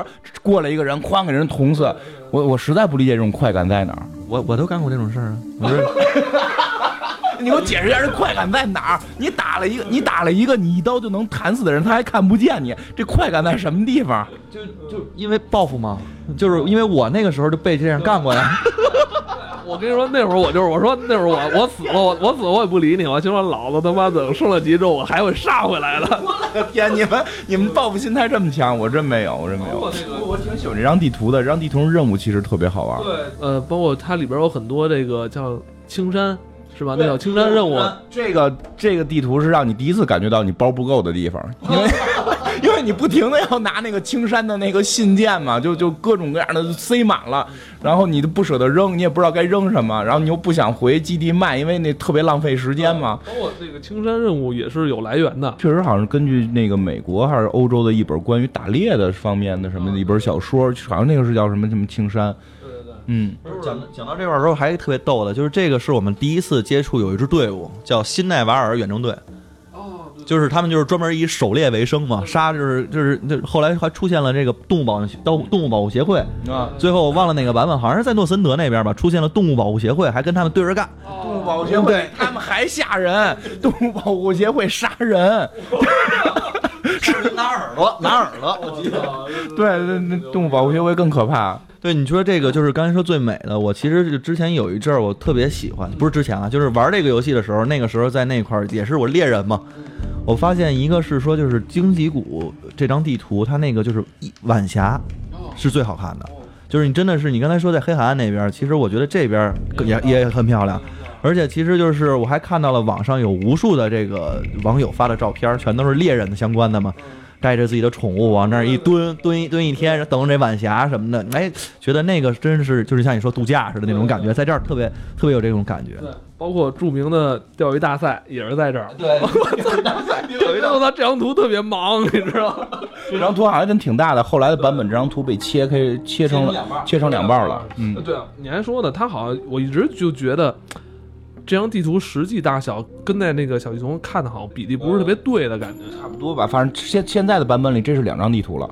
Speaker 2: 过来一个人，哐给人捅死。我我实在不理解这种快感在哪儿。
Speaker 3: 我我都干过这种事儿啊。[LAUGHS]
Speaker 2: 你给我解释一下这快感在哪儿？你打了一个，你打了一个，你一刀就能弹死的人，他还看不见你，这快感在什么地方？
Speaker 3: 就就因为报复吗？就是因为我那个时候就被这样干过呀。[LAUGHS]
Speaker 1: 我跟你说，那会儿我就是我说那会儿我我死了，我我死了我也不理你，我心说老子他妈等升了级之后我还会杀回来的。
Speaker 2: 我的天，你们你们报复心态这么强，我真没有，我真没有。我我挺喜欢这张地图的，这张地图任务其实特别好玩。
Speaker 1: 对，呃，包括它里边有很多这个叫青山。是吧？那叫青山任务。
Speaker 2: 这个这个地图是让你第一次感觉到你包不够的地方，因为 [LAUGHS] 因为你不停的要拿那个青山的那个信件嘛，就就各种各样的塞满了，然后你都不舍得扔，你也不知道该扔什么，然后你又不想回基地卖，因为那特别浪费时间嘛。
Speaker 1: 包括这个青山任务也是有来源的，
Speaker 2: 确实好像根据那个美国还是欧洲的一本关于打猎的方面的什么的一本小说，好像那个是叫什么什么青山。嗯，
Speaker 3: 讲讲到这块儿时候还特别逗的，就是这个是我们第一次接触有一支队伍叫新奈瓦尔远征队，
Speaker 1: 哦，
Speaker 3: 就是他们就是专门以狩猎为生嘛，杀就是就是那后来还出现了这个动物保动动物保护协会
Speaker 2: 啊，
Speaker 3: 最后我忘了哪个版本，好像是在诺森德那边吧，出现了动物保护协会，还跟他们对着干，
Speaker 2: 动物保护协会他们还吓人，动物保护协会杀人，[LAUGHS]
Speaker 3: 是拿耳朵拿耳朵，我记得，
Speaker 2: 对，那那动物保护协会更可怕。
Speaker 3: 对，你说这个就是刚才说最美的。我其实之前有一阵儿我特别喜欢，不是之前啊，就是玩这个游戏的时候，那个时候在那块儿也是我猎人嘛。我发现一个是说，就是荆棘谷这张地图，它那个就是晚霞，是最好看的。就是你真的是你刚才说在黑海岸那边，其实我觉得这边也也很漂亮，而且其实就是我还看到了网上有无数的这个网友发的照片，全都是猎人的相关的嘛。带着自己的宠物往那儿一蹲，蹲一蹲一天，等着这晚霞什么的，哎，觉得那个真是就是像你说度假似的那种感觉，在这儿特别特别有这种感觉。
Speaker 1: 对，包括著名的钓鱼大赛也是在这儿。
Speaker 3: 对，
Speaker 1: 钓鱼大赛，钓鱼大赛这张图特别忙，你知道吗？[LAUGHS]
Speaker 2: 这张图好像真挺大的，后来的版本这张图被切开，切成了切成两半了。嗯，
Speaker 1: 对，你还说呢，他好像我一直就觉得。这张地图实际大小跟在那个小地图看的好比例不是特别对的感觉，
Speaker 2: 差不多吧。反正现现在的版本里，这是两张地图了。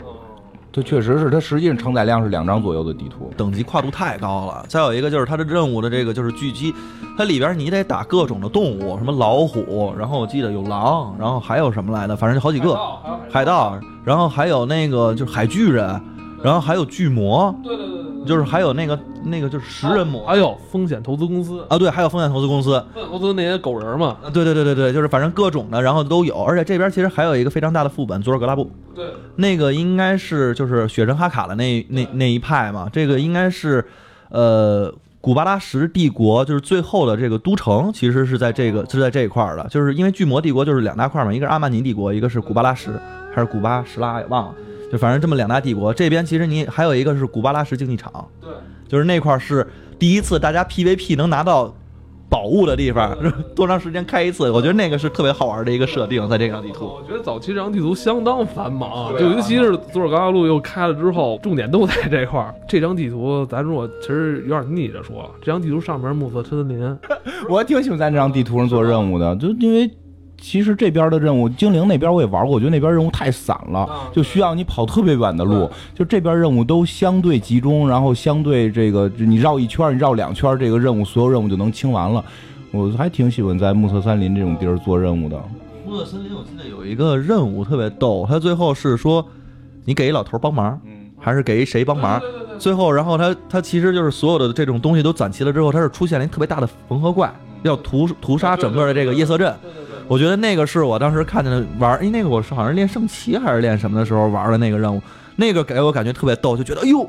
Speaker 2: 这确实是，它实际上承载量是两张左右的地图，
Speaker 3: 等级跨度太高了。再有一个就是它的任务的这个就是狙击，它里边你得打各种的动物，什么老虎，然后我记得有狼，然后还有什么来的，反正就好几个海盗，然后还有那个就是海巨人，然后还有巨魔。
Speaker 1: 对对对。
Speaker 3: 就是还有那个那个就是食人魔，
Speaker 1: 还有风险投资公司
Speaker 3: 啊，对，还有风险投资公司，
Speaker 1: 风险投资那些狗人嘛，
Speaker 3: 对对对对对，就是反正各种的，然后都有，而且这边其实还有一个非常大的副本，佐尔格拉布，
Speaker 1: 对，
Speaker 3: 那个应该是就是雪神哈卡的那那那一派嘛，这个应该是，呃，古巴拉什帝国就是最后的这个都城，其实是在这个是在这一块的，就是因为巨魔帝国就是两大块嘛，一个是阿曼尼帝国，一个是古巴拉什还是古巴什拉也忘了。就反正这么两大帝国，这边其实你还有一个是古巴拉什竞技场，
Speaker 1: 对，
Speaker 3: 就是那块是第一次大家 PVP 能拿到宝物的地方，多长时间开一次？我觉得那个是特别好玩的一个设定，在这张地图。
Speaker 1: 我觉得早期这张地图相当繁忙，就尤其是佐尔高加路又开了之后，重点都在这块儿。这张地图咱如果其实有点逆着说，这张地图上面暮色森林，[LAUGHS]
Speaker 2: 我还挺喜欢在这张地图上做任务的，就因为。其实这边的任务，精灵那边我也玩过，我觉得那边任务太散了，就需要你跑特别远的路。就这边任务都相对集中，然后相对这个你绕一圈，你绕两圈，这个任务所有任务就能清完了。我还挺喜欢在暮色森林这种地儿做任务的。
Speaker 3: 暮色森林我记得有一个任务特别逗，他最后是说你给一老头帮忙，还是给谁帮忙？最后，然后他他其实就是所有的这种东西都攒齐了之后，他是出现了一特别大的缝合怪，要屠屠杀整个的这个夜色镇。我觉得那个是我当时看见的玩，哎那个我是好像练圣骑还是练什么的时候玩的那个任务，那个给我感觉特别逗，就觉得哎呦。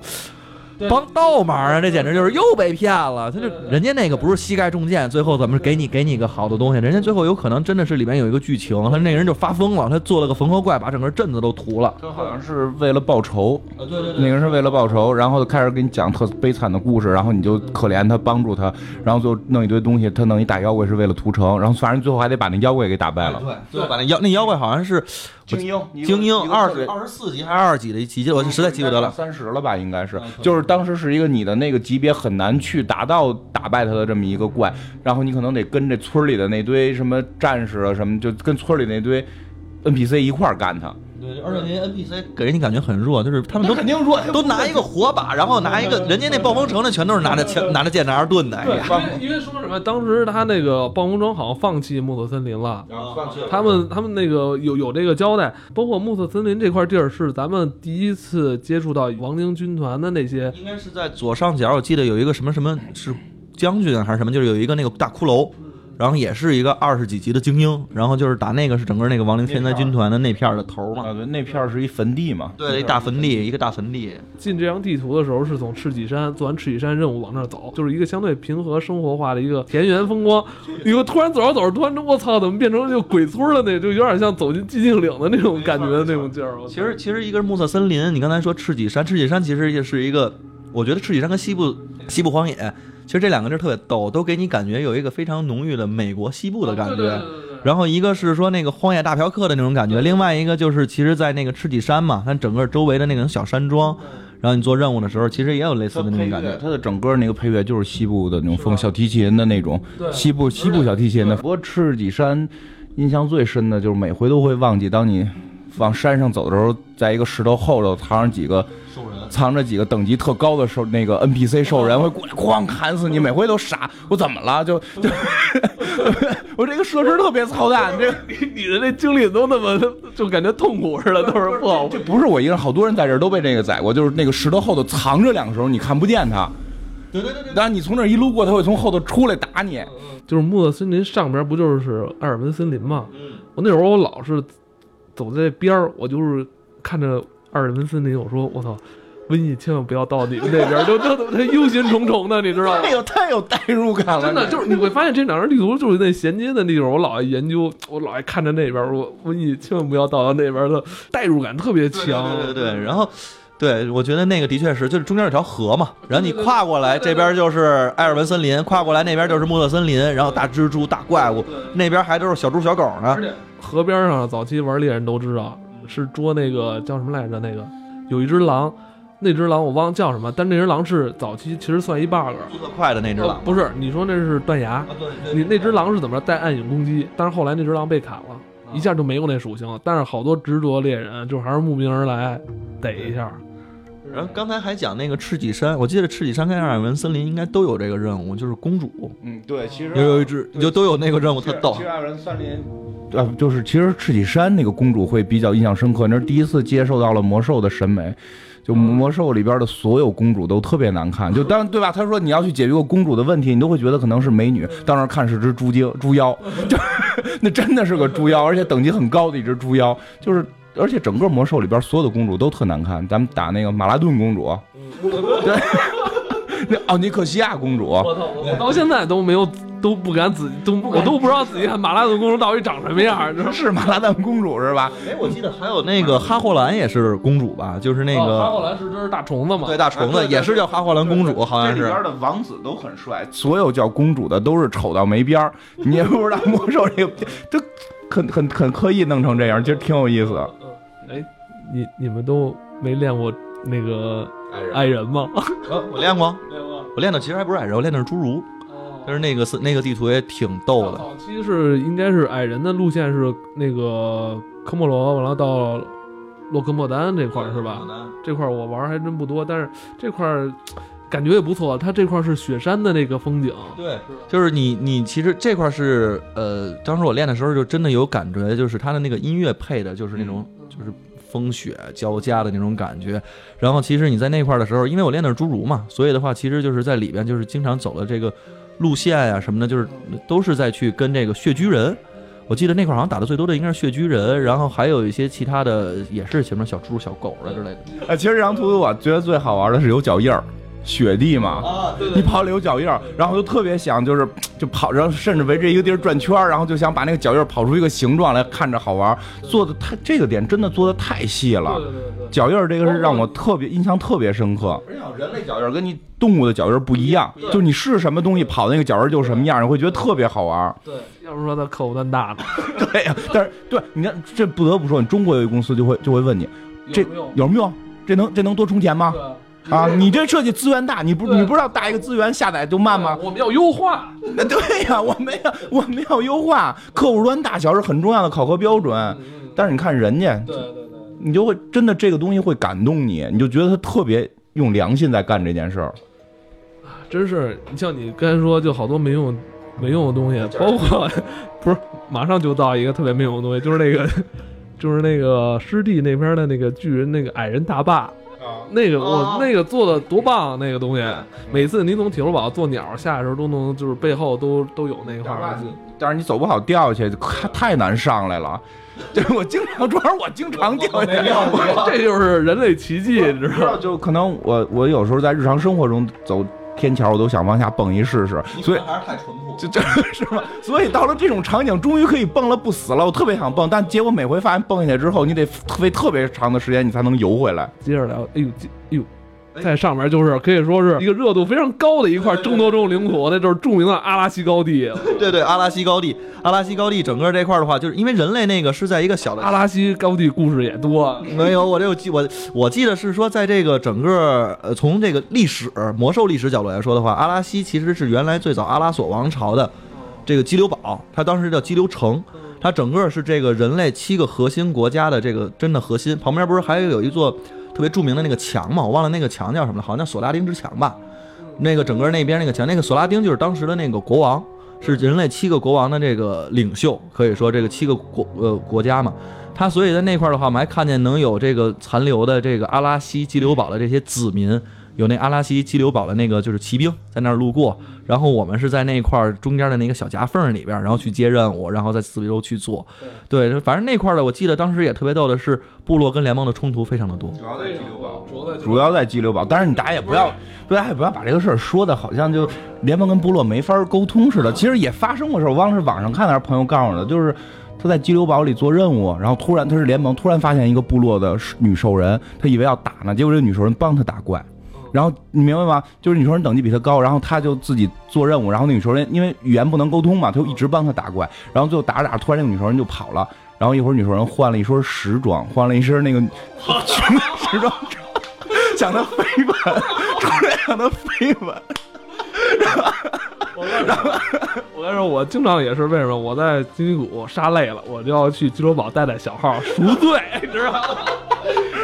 Speaker 3: 帮倒忙啊！这简直就是又被骗了。他就人家那个不是膝盖中箭，最后怎么给你给你个好的东西？人家最后有可能真的是里面有一个剧情，他那个人就发疯了，他做了个缝合怪，把整个镇子都屠了。
Speaker 2: 他好像是为了报仇，
Speaker 3: 对对，
Speaker 2: 那个人是为了报仇，然后开始给你讲特悲惨的故事，然后你就可怜他，帮助他，然后就弄一堆东西，他弄一大妖怪是为了屠城，然后反正最后还得把那妖怪给打败了。
Speaker 3: 对，最后把那妖那妖怪好像是。
Speaker 2: 精英，
Speaker 3: 精英二十二十四级还是二十几的级，我实在记不得了。
Speaker 2: 三十了吧，应该是，就是当时是一个你的那个级别很难去达到打败他的这么一个怪，然后你可能得跟这村里的那堆什么战士啊什么，就跟村里那堆 NPC 一块干他。
Speaker 3: 对，而且那些 NPC 给人你感觉很弱，就是他们都
Speaker 2: 肯定弱，
Speaker 3: 都拿一个火把，然后拿一个人家那暴风城的全都是拿着枪、拿着剑、拿着盾的。
Speaker 1: 对，因为说什么？当时他那个暴风城好像放弃暮色森林了，
Speaker 2: 放弃了。
Speaker 1: 他们他们那个有有这个交代，包括暮色森林这块地儿是咱们第一次接触到亡灵军团的那些。
Speaker 3: 应该是在左上角，我记得有一个什么什么是将军还是什么，就是有一个那个大骷髅。然后也是一个二十几级的精英，然后就是打那个是整个那个亡灵天灾军团的那片的头嘛。
Speaker 2: 啊，对，那片是一坟地嘛。
Speaker 3: 对，一大坟地，一个大坟地。
Speaker 1: 进这张地图的时候是从赤脊山做完赤脊山任务往那儿走，就是一个相对平和生活化的一个田园风光。一个突然走着走着，突然我操，怎么变成就鬼村了那就有点像走进寂静岭的那种感觉的那种劲儿。
Speaker 3: 其实其实一个是暮色森林，你刚才说赤脊山，赤脊山其实也是一个，我觉得赤脊山跟西部西部荒野。其实这两个地儿特别逗，都给你感觉有一个非常浓郁的美国西部的感觉。然后一个是说那个荒野大嫖客的那种感觉，另外一个就是其实，在那个赤脊山嘛，它整个周围的那种小山庄，然后你做任务的时候，其实也有类似的那种感觉。
Speaker 2: 它的整个那个配乐就是西部的那种风，小提琴的那种，西部西部小提琴的。不过赤脊山印象最深的就是每回都会忘记，当你往山上走的时候，在一个石头后头藏着几个。藏着几个等级特高的兽，那个 NPC 兽人会过来哐砍死你，每回都傻。我怎么了？就就 [LAUGHS] 我这个设施特别操蛋，这
Speaker 1: 你你的那经历都那么就感觉痛苦似的，都是不好。
Speaker 2: 这不是我一个人，好多人在这都被这个宰过。就是那个石头后头藏着两个时候，你看不见他。
Speaker 3: 对对对对。
Speaker 2: 然后你从那一路过，他会从后头出来打你。
Speaker 1: 就是木的森林上边不就是艾尔文森林吗？我那会儿我老是走在边儿，我就是看着艾尔文森林，我说我操。瘟疫千万不要到你们那边，就就他忧心忡忡的，你知道吗
Speaker 2: 太？有太有代入感了，
Speaker 1: 真的就是你会发现这两张地图就是那衔接的地方，我老爱研究，我老爱看着那边，我瘟疫千万不要到到那边的代入感特别强。
Speaker 3: 对对对，然后。对，我觉得那个的确是，就是中间有条河嘛，然后你跨过来，这边就是艾尔文森林，跨过来那边就是莫特森林，然后大蜘蛛、大怪物，那边还都是小猪小狗呢。
Speaker 1: 河边上早期玩猎人都知道是捉那个叫什么来着？那个有一只狼，那只狼我忘了叫什么，但那只狼是早期其实算一 bug。
Speaker 3: 速度快的那只狼，
Speaker 1: 不是，你说那是断崖，你那只狼是怎么着带暗影攻击？但是后来那只狼被砍了，一下就没有那属性了。但是好多执着猎人就还是慕名而来逮一下。
Speaker 3: 然后刚才还讲那个赤脊山，我记得赤脊山跟阿尔文森林应该都有这个任务，就是公主
Speaker 2: 嗯，对，其实
Speaker 3: 有有一只，就都有那个任务，特逗
Speaker 2: 其。实阿尔文森林，呃，就是其实赤脊山那个公主会比较印象深刻，那是第一次接受到了魔兽的审美。就魔兽里边的所有公主都特别难看，就当对吧？他说你要去解决个公主的问题，你都会觉得可能是美女，到那看是只猪精猪妖，就 [LAUGHS] 那真的是个猪妖，而且等级很高的一只猪妖，就是而且整个魔兽里边所有的公主都特难看。咱们打那个马拉顿公主，对，[LAUGHS] 那奥尼克西亚公主，
Speaker 1: 我操！我到现在都没有，都不敢仔都我都不知道自己看马拉顿公主到底长什么样？
Speaker 2: 是马拉顿公主是吧？
Speaker 3: 哎，我记得还有那个哈霍兰也是公主吧？就是那
Speaker 1: 哦哈
Speaker 3: 个
Speaker 1: 霍兰是只大虫子嘛？
Speaker 3: 对大虫子也是叫哈霍兰公主，好像是。
Speaker 2: 这里边的王子都很帅，所有叫公主的都是丑到没边儿。你也不知道魔兽这个，这很很很刻意弄成这样，其实挺有意思。
Speaker 1: 哎，你你们都没练过那个爱人吗？
Speaker 3: 呃我练过，
Speaker 1: 练过。
Speaker 3: 我练的其实还不是矮人，我练的是侏儒。但是那个是那个地图也挺逗的。
Speaker 1: 早期是应该是矮人的路线是那个科莫罗，完了到洛克莫丹这块儿是吧？这块儿我玩儿还真不多，但是这块儿感觉也不错。它这块儿是雪山的那个风景，
Speaker 3: 对，就是你你其实这块是呃，当时我练的时候就真的有感觉，就是它的那个音乐配的就是那种就是风雪交加的那种感觉。然后其实你在那块儿的时候，因为我练的是侏儒嘛，所以的话其实就是在里边就是经常走的这个路线呀、什么的，就是都是在去跟这个血居人。我记得那块儿好像打的最多的应该是血居人，然后还有一些其他的也是什么小猪、小狗的之类的。
Speaker 2: 哎，其实这张图我觉得最好玩的是有脚印儿，雪地嘛。
Speaker 3: 啊，对
Speaker 2: 你跑里有脚印儿，然后就特别想，就是就跑，然后甚至围着一个地儿转圈儿，然后就想把那个脚印儿跑出一个形状来，看着好玩。做的太这个点真的做的太细了，
Speaker 1: 对对对。
Speaker 2: 脚印儿这个是让我特别印象特别深刻。人类脚印儿跟你动物的脚印儿不一样，就你是什么东西跑那个脚印儿就是什么样，你会觉得特别好玩。
Speaker 1: 对，要不说他客户端大呢，[LAUGHS]
Speaker 2: 对呀、但是对，你看这不得不说，你中国有一公司就会就会问你，这
Speaker 1: 有没有？
Speaker 2: 有没有？这能这能多充钱吗？
Speaker 1: 对 [LAUGHS]
Speaker 2: 啊，你这设计资源大，你不你不知道大一个资源下载就慢吗？
Speaker 1: 我们要优化。
Speaker 2: 那对呀、我们要我们要优化，客户端大小是很重要的考核标准。
Speaker 1: 嗯
Speaker 2: 但是你看人家，
Speaker 1: 对对对。
Speaker 2: 你就会真的这个东西会感动你，你就觉得他特别用良心在干这件事儿。
Speaker 1: 真是，你像你刚才说，就好多没用没用的东西，包括不是马上就到一个特别没用的东西，就是那个就是那个湿地那边的那个巨人那个矮人大坝，那个我、
Speaker 3: 哦
Speaker 1: 那个做的多棒啊，那个东西，每次你从铁路堡坐鸟下来的时候都能就是背后都都有那块儿。
Speaker 2: 但是你走不好掉下去，太太难上来了。就是我经常，主要是我经常掉下去。
Speaker 1: 这就是人类奇迹，你知道吗？
Speaker 2: 就可能我我有时候在日常生活中走天桥，我都想往下蹦一试试，所以
Speaker 3: 还是太淳朴。
Speaker 2: 就这 [LAUGHS] 是吧？所以到了这种场景，终于可以蹦了，不死了，我特别想蹦，但结果每回发现蹦下去之后，你得费特别长的时间，你才能游回来。
Speaker 1: 接着聊，哎呦，这哎呦，在上面就是可以说是一个热度非常高的一块争夺中领土，那就是著名的阿拉西高地。[LAUGHS]
Speaker 3: 对对，阿拉西高地，阿拉西高地整个这块的话，就是因为人类那个是在一个小的
Speaker 1: 阿拉西高地故事也多，[LAUGHS]
Speaker 3: 没有，我这有记我我记得是说，在这个整个呃从这个历史魔兽历史角度来说的话，阿拉西其实是原来最早阿拉索王朝的这个激流堡，它当时叫激流城，它整个是这个人类七个核心国家的这个真的核心，旁边不是还有一座特别著名的那个墙嘛？我忘了那个墙叫什么了，好像叫索拉丁之墙吧。那个整个那边那个墙，那个索拉丁就是当时的那个国王，是人类七个国王的这个领袖，可以说这个七个国呃国家嘛。他所以在那块儿的话，我们还看见能有这个残留的这个阿拉西激流堡的这些子民，有那阿拉西激流堡的那个就是骑兵在那儿路过，然后我们是在那块儿中间的那个小夹缝里边，然后去接任务，然后在四周去做。对，反正那块儿的我记得当时也特别逗的是，部落跟联盟的冲突非常的多。
Speaker 2: 主要在激流堡，
Speaker 1: 主要在
Speaker 2: 主要在激流堡。但是你大家也不要，大家也不要把这个事儿说的好像就联盟跟部落没法沟通似的。其实也发生过事儿，我忘了是网上看的还是朋友告诉我的，就是。他在激流堡里做任务，然后突然他是联盟，突然发现一个部落的女兽人，他以为要打呢，结果这个女兽人帮他打怪，然后你明白吗？就是女兽人等级比他高，然后他就自己做任务，然后那女兽人因为语言不能沟通嘛，他就一直帮他打怪，然后最后打着打着，突然那个女兽人就跑了，然后一会儿女兽人换了一身时装，换了一身那个时装，[LAUGHS] 想他飞吻，突然想他飞吻，
Speaker 1: 然后 [LAUGHS] 我跟你说，[LAUGHS] 我经常也是为什么我在金鸡谷杀累了，我就要去激流堡带带小号赎罪，知道吗？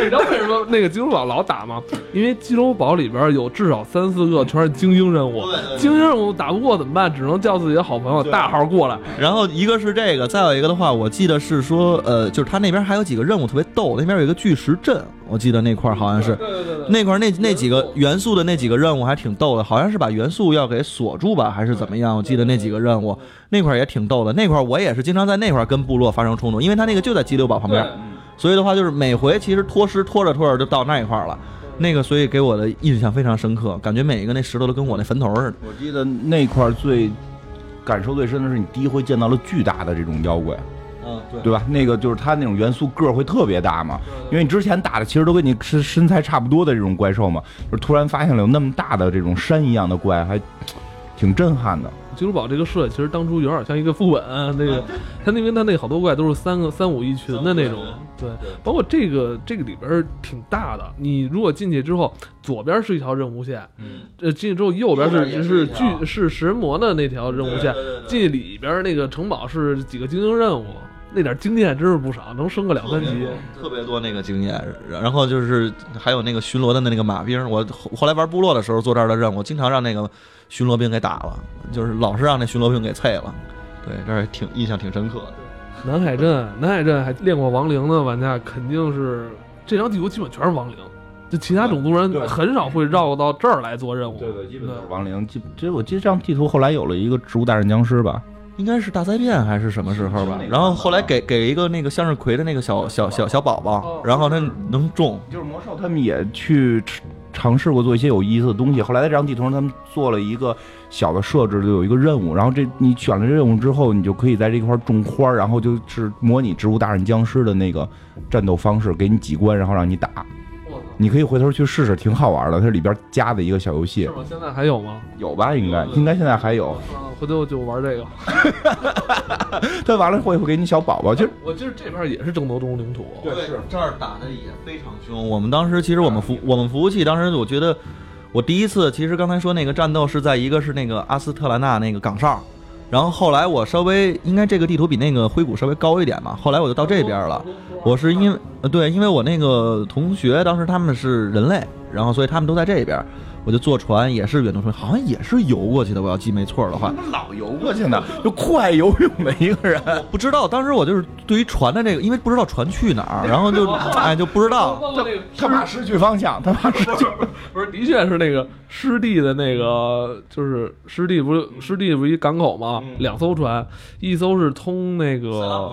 Speaker 1: 你知道为什么那个激流堡老打吗？因为激流堡里边有至少三四个全是精英任务，精英任务打不过怎么办？只能叫自己的好朋友大号过来。
Speaker 3: 然后一个是这个，再有一个的话，我记得是说，呃，就是他那边还有几个任务特别逗，那边有一个巨石阵，我记得那块好像是，
Speaker 1: 对对对
Speaker 3: 那块那那几个元素的那几个任务还挺逗的，好像是把元素要给锁住吧，还是怎么样？我记得那几个任务那块也挺逗的，那块我也是经常在那块跟部落发生冲突，因为他那个就在激流堡旁边，所以的话就是每回其实拖尸拖着拖着就到那一块儿了。那个，所以给我的印象非常深刻，感觉每一个那石头都跟我那坟头似的。
Speaker 2: 我记得那块儿最感受最深的是你第一回见到了巨大的这种妖怪，
Speaker 3: 嗯，对
Speaker 2: 对吧？那个就是它那种元素个儿会特别大嘛，因为你之前打的其实都跟你身身材差不多的这种怪兽嘛，就是突然发现了有那么大的这种山一样的怪，还挺震撼的。
Speaker 1: 基督堡这个设计其实当初有点像一个副本，那个它那边它那好多怪都是三个三五一群的那种，对，包括这个这个里边挺大的。你如果进去之后，左边是一条任务线，
Speaker 3: 嗯，
Speaker 1: 呃，进去之后右边是是巨是食人魔的那条任务线，进去里边那个城堡是几个精英任务，那点经验真是不少，能升个两三级。
Speaker 3: 特别多那个经验，然后就是还有那个巡逻的那个马兵，我后后来玩部落的时候做这儿的任务，经常让那个巡逻兵给打了，就是老是让那巡逻兵给啐了，对，这儿挺印象挺深刻的。
Speaker 1: 南海镇，南海镇还练过亡灵的玩家肯定是这张地图基本全是亡灵，就其他种族人很少会绕到这儿来做任务。
Speaker 2: 对对，基本都是亡灵。基这我记得这张地图后来有了一个植物大战僵尸吧？
Speaker 3: 应该是大灾变还是什么时候吧？然后后来给给一个那个向日葵的那个小小小小宝宝，然后他能种，
Speaker 2: 就是魔兽他们也去尝试过做一些有意思的东西。后来在这张地图上，他们做了一个小的设置，就有一个任务。然后这你选了任务之后，你就可以在这块种花，然后就是模拟植物大战僵尸的那个战斗方式，给你几关，然后让你打。你可以回头去试试，挺好玩的。它是里边加的一个小游戏
Speaker 1: 是，吗？现在还有吗？
Speaker 2: 有吧？应该应该现在还有。
Speaker 1: 啊，回头就玩这个。[LAUGHS]
Speaker 2: 它完了会会给你小宝宝，其实
Speaker 1: 我记得这边也是争夺中领土。
Speaker 2: 对是
Speaker 3: 这儿打的也非常凶。我们当时其实我们服我们服务器当时我觉得我第一次其实刚才说那个战斗是在一个是那个阿斯特兰纳那个岗哨，然后后来我稍微应该这个地图比那个灰谷稍微高一点嘛，后来我就到这边了。我是因为对，因为我那个同学当时他们是人类，然后所以他们都在这边，我就坐船也是远东船，好像也是游过去的，我要记没错的话。
Speaker 2: 老游过去呢，就快游泳的一个人。
Speaker 3: 不知道，当时我就是对于船的这个，因为不知道船去哪儿，然后就 [LAUGHS] 哎就不知道。
Speaker 2: 他怕失去方向，他怕失去。[LAUGHS]
Speaker 1: 不是，的确是那个湿地的那个，就是湿地不是湿地不是一港口吗？
Speaker 2: 嗯
Speaker 1: 两艘船，一艘是通那个，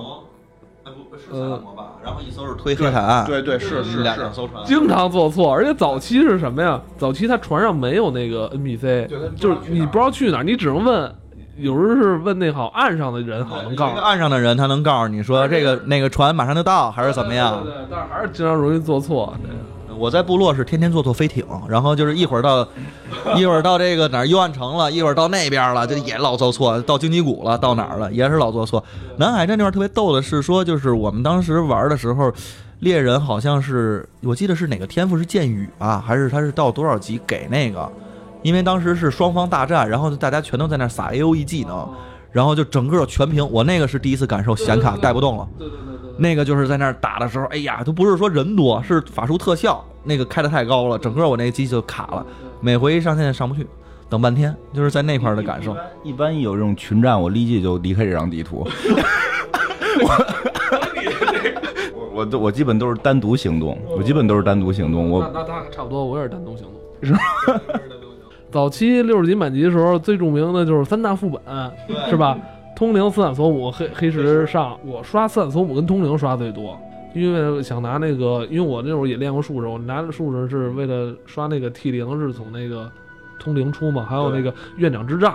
Speaker 3: 是塞拉摩吧？然后一艘是推黑海岸，
Speaker 2: 对对是是是
Speaker 3: 两两艘船。
Speaker 1: 经常做错，而且早期是什么呀？早期他船上没有那个 NPC，就是你不知道去哪儿，你只能问，有时候是问那好岸上的人好能告诉
Speaker 3: 岸上的人他能告诉你说这个那个船马上就到，还是怎么样？
Speaker 1: 对对对，但是还是经常容易做错。对
Speaker 3: 我在部落是天天坐坐飞艇，然后就是一会儿到，一会儿到这个哪儿幽暗城了，一会儿到那边了，就也老做错，到荆棘谷了，到哪儿了也是老做错。南海镇那块特别逗的是说，就是我们当时玩的时候，猎人好像是我记得是哪个天赋是剑雨啊，还是他是到多少级给那个？因为当时是双方大战，然后就大家全都在那撒 A O E 技能，然后就整个全屏。我那个是第一次感受显卡带不动了。
Speaker 1: 对对对，
Speaker 3: 那个就是在那儿打的时候，哎呀，都不是说人多，是法术特效，那个开的太高了，整个我那个机器就卡了，每回一上线上不去，等半天，就是在那块儿的感受。
Speaker 2: 一般一有这种群战，我立即就离开这张地图。[LAUGHS] 我 [LAUGHS] 我都我基本都是单独行动，我基本都是单独行动。我
Speaker 1: 那那那差不多，我也是单独行动。
Speaker 2: 是吧？[LAUGHS]
Speaker 1: 早期六十级满级的时候，最著名的就是三大副本，是吧？通灵、斯坦索姆、黑黑石上。我刷斯坦索姆跟通灵刷最多，因为想拿那个，因为我那会儿也练过术士，我拿术士是为了刷那个 T 零，是从那个通灵出嘛，还有那个院长之杖，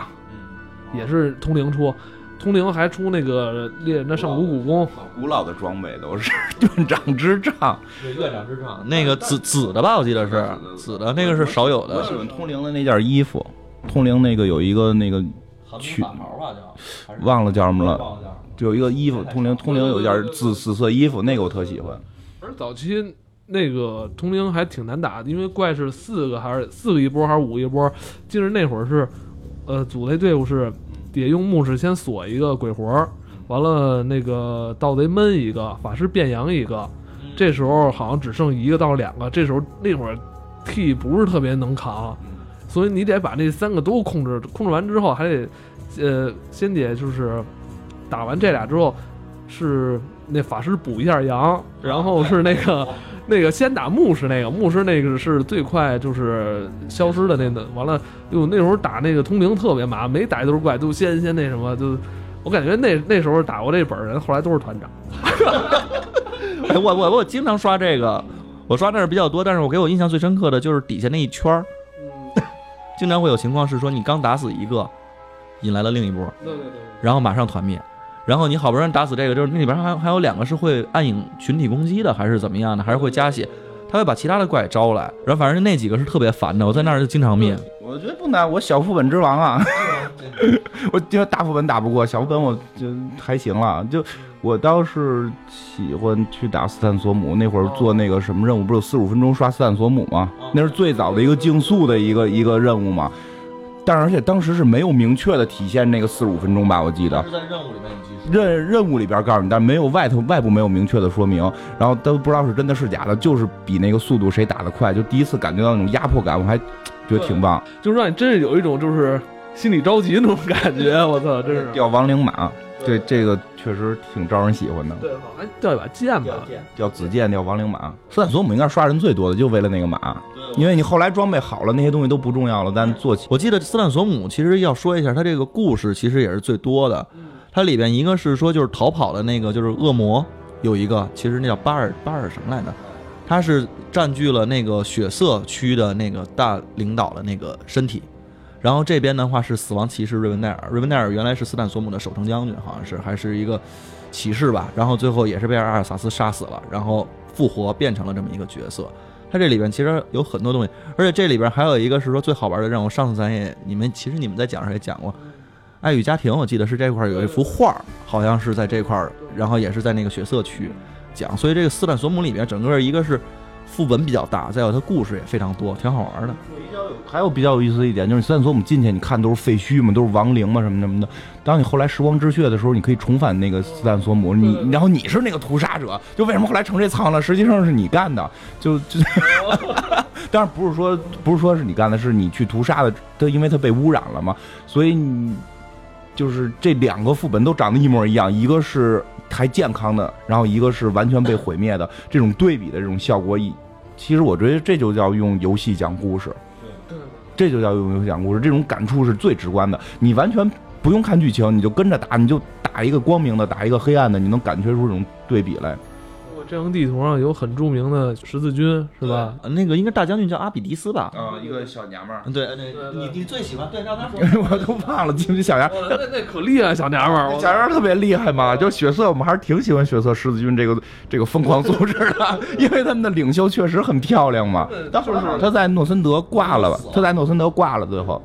Speaker 1: 也是通灵出。通灵还出那个猎人的上古古弓，
Speaker 2: 古老的装备都是 [LAUGHS] 院长之杖。
Speaker 3: 对，院长之杖，那个紫紫的吧，我记得是。紫的，那个是少有的。
Speaker 2: 我喜欢通灵的那件衣服，通灵那个有一个那个
Speaker 3: 去叫，
Speaker 2: 忘了叫什么了，就有一个衣服，通灵通灵有一件紫紫色衣服，那个我特喜欢。
Speaker 1: 而早期那个通灵还挺难打的，因为怪是四个还是四个一波还是五个一波？记得那会儿是，呃，组那队伍是。得用牧师先锁一个鬼魂，完了那个盗贼闷一个，法师变羊一个，这时候好像只剩一个到两个。这时候那会儿 T 不是特别能扛，所以你得把那三个都控制，控制完之后还得，呃，仙姐就是打完这俩之后，是那法师补一下阳，然后是那个。那个先打牧师，那个牧师那个是最快就是消失的那个。完了，哟，那时候打那个通灵特别麻烦，每打一都是怪，都先先那什么，就我感觉那那时候打过这本人，后来都是团长。[LAUGHS]
Speaker 3: 哎，我我我经常刷这个，我刷那是比较多，但是我给我印象最深刻的就是底下那一圈儿，[LAUGHS] 经常会有情况是说你刚打死一个，引来了另一波，
Speaker 1: 对对对，
Speaker 3: 然后马上团灭。然后你好不容易打死这个，就是那里边还还有两个是会暗影群体攻击的，还是怎么样的？还是会加血？他会把其他的怪招来，然后反正那几个是特别烦的。我在那儿就经常灭。
Speaker 2: 我觉得不难，我小副本之王啊，[LAUGHS] 我因为大副本打不过，小副本我就还行了。就我倒是喜欢去打斯坦索姆，那会儿做那个什么任务，不是有四十五分钟刷斯坦索姆吗？那是最早的一个竞速的一个一个任务嘛。但是而且当时是没有明确的体现那个四十五分钟吧，我记得。
Speaker 3: 是在任务里面
Speaker 2: 任任务里边告诉你，但没有外头外部没有明确的说明，然后都不知道是真的是假的，就是比那个速度谁打得快，就第一次感觉到那种压迫感，我还觉得挺棒，
Speaker 1: 就是让你真是有一种就是心里着急那种感觉，我操，真是。[LAUGHS]
Speaker 2: 掉亡灵马，对。这个确实挺招人喜欢的，
Speaker 1: 对，还掉一把剑吧，
Speaker 2: 叫紫剑，叫亡灵马，斯坦索姆应该刷人最多的，就为了那个马，因为你后来装备好了，那些东西都不重要了，但做起，
Speaker 3: 我记得斯坦索姆其实要说一下，他这个故事其实也是最多的。它里边一个是说就是逃跑的那个就是恶魔，有一个其实那叫巴尔巴尔什么来着，他是占据了那个血色区的那个大领导的那个身体，然后这边的话是死亡骑士瑞文奈尔，瑞文奈尔原来是斯坦索姆的守城将军，好像是还是一个骑士吧，然后最后也是被阿尔萨斯杀死了，然后复活变成了这么一个角色。它这里边其实有很多东西，而且这里边还有一个是说最好玩的任务，上次咱也你们其实你们在讲时也讲过。爱与家庭，我记得是这块有一幅画，好像是在这块儿，然后也是在那个血色区讲，所以这个斯坦索姆里面整个一个是副本比较大，再有它故事也非常多，挺好玩的。
Speaker 2: 还有比较有意思的一点就是斯坦索姆进去，你看都是废墟嘛，都是亡灵嘛，什么什么的。当你后来时光之穴的时候，你可以重返那个斯坦索姆，你然后你是那个屠杀者，就为什么后来成这苍了？实际上是你干的，就就，[LAUGHS] 当然不是说不是说是你干的，是你去屠杀的，他因为他被污染了嘛，所以你。就是这两个副本都长得一模一样，一个是还健康的，然后一个是完全被毁灭的。这种对比的这种效果，一其实我觉得这就叫用游戏讲故事。
Speaker 1: 对，
Speaker 2: 这就叫用游戏讲故事，这种感触是最直观的。你完全不用看剧情，你就跟着打，你就打一个光明的，打一个黑暗的，你能感觉出这种对比来。
Speaker 1: 这张地图上有很著名的十字军，是吧？
Speaker 3: 那个应该大将军叫阿比迪斯吧？
Speaker 2: 啊，一个小娘们儿。
Speaker 3: 对对，你你最喜欢对让他说，[LAUGHS]
Speaker 2: 我都忘了，记小娘。
Speaker 1: 那那可厉害，小娘们儿，
Speaker 2: 小娘们儿特别厉害嘛。就血色，我们还是挺喜欢血色十字军这个这个疯狂组织的，[LAUGHS] 因为他们的领袖确实很漂亮嘛。当时他在诺森德挂了，他在诺森德挂了，最后。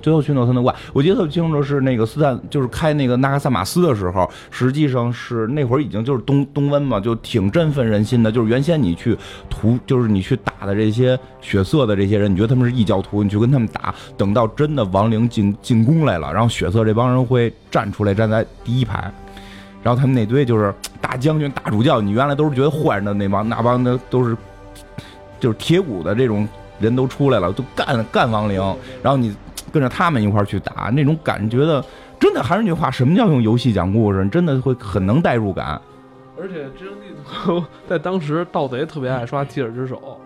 Speaker 2: 最后去诺森德怪，我记得特清楚是那个斯坦，就是开那个纳克萨马斯的时候，实际上是那会儿已经就是冬冬温嘛，就挺振奋人心的。就是原先你去屠，就是你去打的这些血色的这些人，你觉得他们是异教徒，你去跟他们打，等到真的亡灵进进攻来了，然后血色这帮人会站出来站在第一排，然后他们那堆就是 [LAUGHS] 大将军、大主教，你原来都是觉得坏人的那帮，那帮的都是就是铁骨的这种人都出来了，都干干亡灵，然后你。跟着他们一块儿去打，那种感觉的，真的还是那句话，什么叫用游戏讲故事？真的会很能代入感。
Speaker 1: 而且这张地图 [LAUGHS] 在当时盗贼特别爱刷提尔之手，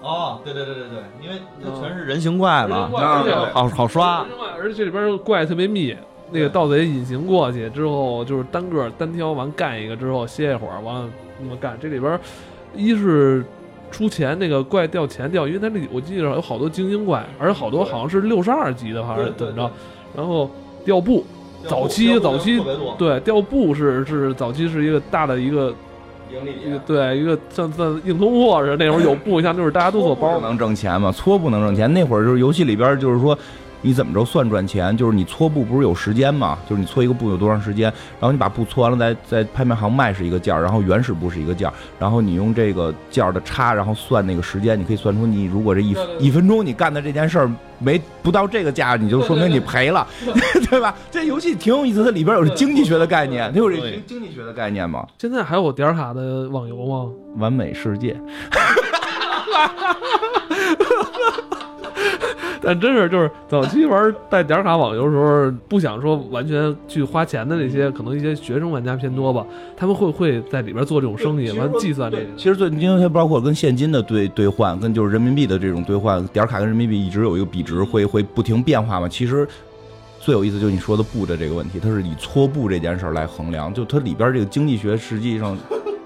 Speaker 3: 哦，对对对对对，因为
Speaker 1: 那
Speaker 3: 全是人形怪嘛，
Speaker 1: 而且
Speaker 3: 好好刷。
Speaker 1: 而且这里边怪特别密，那个盗贼隐形过去之后，就是单个单挑完干一个之后歇一会儿，完了那么干。这里边一是出钱，那个怪掉钱掉，因为它那里我记得有好多精英怪，而且好多好像是六十二级的还是怎么着，然后掉布。早期早期对掉布是是早期是一个大的一个一个对一个像像硬通货似的，那会儿有布，像就是大家都做包
Speaker 2: 不能挣钱嘛，搓不能挣钱。那会儿就是游戏里边就是说，你怎么着算赚钱？就是你搓布不是有时间吗？就是你搓一个布有多长时间，然后你把布搓完了，在在拍卖行卖是一个价儿，然后原始布是一个价儿，然后你用这个价儿的差，然后算那个时间，你可以算出你如果这一
Speaker 1: 对对对
Speaker 2: 一分钟你干的这件事儿没不到这个价，你就说明你赔了，[LAUGHS] 对吧？这游戏挺有意思，它里边有经济学的概念，它有这
Speaker 3: 对
Speaker 2: 经济学的概念吗。
Speaker 1: 现在还有点卡的网游吗？
Speaker 2: 完美世界，[LAUGHS] [LAUGHS]
Speaker 1: 但真是就是早期玩带点卡网游的时候，不想说完全去花钱的那些，可能一些学生玩家偏多吧，他们会会在里边做这种生意，完计算这个。
Speaker 2: 其实最因为它包括跟现金的兑兑换，跟就是人民币的这种兑换，点卡跟人民币一直有一个比值，会会不停变化嘛。其实最有意思就是你说的布的这个问题，它是以搓布这件事儿来衡量，就它里边这个经济学实际上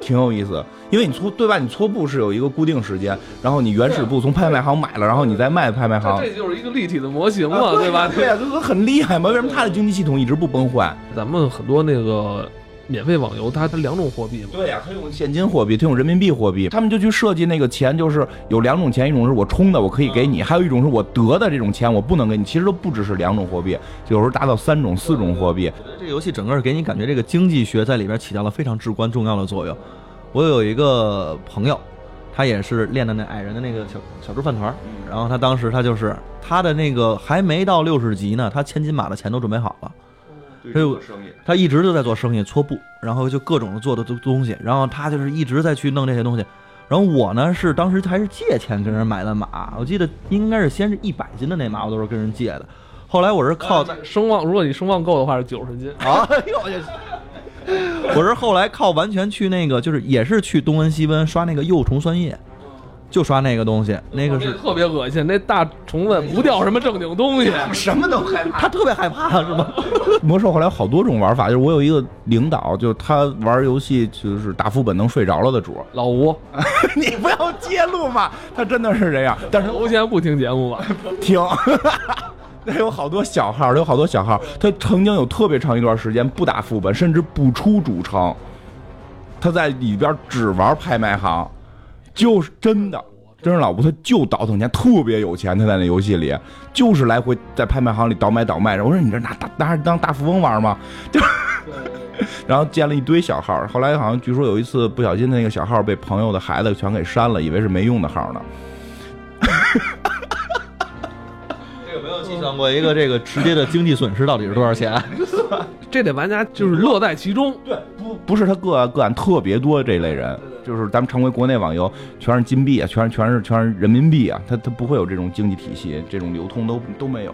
Speaker 2: 挺有意思，因为你搓对吧？你搓布是有一个固定时间，然后你原始布从拍卖行买了，然后你再卖拍卖行
Speaker 1: 这。就是一个立体的模型嘛，对吧？
Speaker 2: 对呀，这都很厉害嘛。为什么它的经济系统一直不崩坏？
Speaker 1: 咱们很多那个免费网游，它它两种货币嘛，
Speaker 2: 对呀、它用现金货币，它用人民币货币，他们就去设计那个钱，就是有两种钱，一种是我充的，我可以给你，还有一种是我得的这种钱，我不能给你。其实都不只是两种货币，有时候达到三种、四种货币。
Speaker 3: 这个游戏整个给你感觉这个经济学在里边起到了非常至关重要的作用。我有一个朋友，他也是练的那矮人的那个小小猪饭团儿，然后他当时他就是他的那个还没到六十级呢，他千金马的钱都准备好了。哎呦
Speaker 2: 生意，
Speaker 3: 他一直都在做生意，搓布，然后就各种的做的东东西，然后他就是一直在去弄这些东西。然后我呢是当时还是借钱跟人买的马，我记得应该是先是一百斤的那马，我都是跟人借的。后来我是靠在
Speaker 1: 声望，如果你声望够的话是九十斤。
Speaker 3: 啊，哎呦我去！我是后来靠完全去那个，就是也是去东温西温刷那个幼虫酸液，就刷那个东西，那个是
Speaker 1: 特别恶心，那大虫子不掉什么正经东西。[LAUGHS]
Speaker 2: 什么都害怕。
Speaker 3: 他特别害怕是吗？[LAUGHS]
Speaker 2: 魔兽后来有好多种玩法，就是我有一个领导，就是他玩游戏就是打副本能睡着了的主。
Speaker 1: 老吴，[LAUGHS]
Speaker 2: 你不要揭露嘛，他真的是这样。但是
Speaker 1: 老吴现在不听节目吧？
Speaker 2: 听，那有好多小号，有好多小号，他曾经有特别长一段时间不打副本，甚至不出主城，他在里边只玩拍卖行，就是真的。真是老吴，他就倒腾钱，特别有钱。他在那游戏里，就是来回在拍卖行里倒买倒卖。我说你这拿大拿当大富翁玩吗？[LAUGHS] 就，然后建了一堆小号。后来好像据说有一次不小心那个小号被朋友的孩子全给删了，以为是没用的号呢。[LAUGHS]
Speaker 3: 这个没有计算过一个这个直接的经济损失到底是多少钱？[LAUGHS]
Speaker 1: 这得玩家就是乐在其中。
Speaker 2: 对，不不是他个案个案特别多这类人，就是咱们常规国内网游全是金币啊，全是全是全是人民币啊，它它不会有这种经济体系，这种流通都都没有，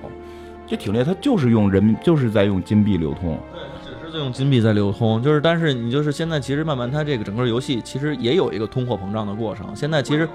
Speaker 2: 这挺厉害，它就是用人民就是在用金币流通。
Speaker 3: 对只是在用金币在流通，就是但是你就是现在其实慢慢它这个整个游戏其实也有一个通货膨胀的过程，现在其实。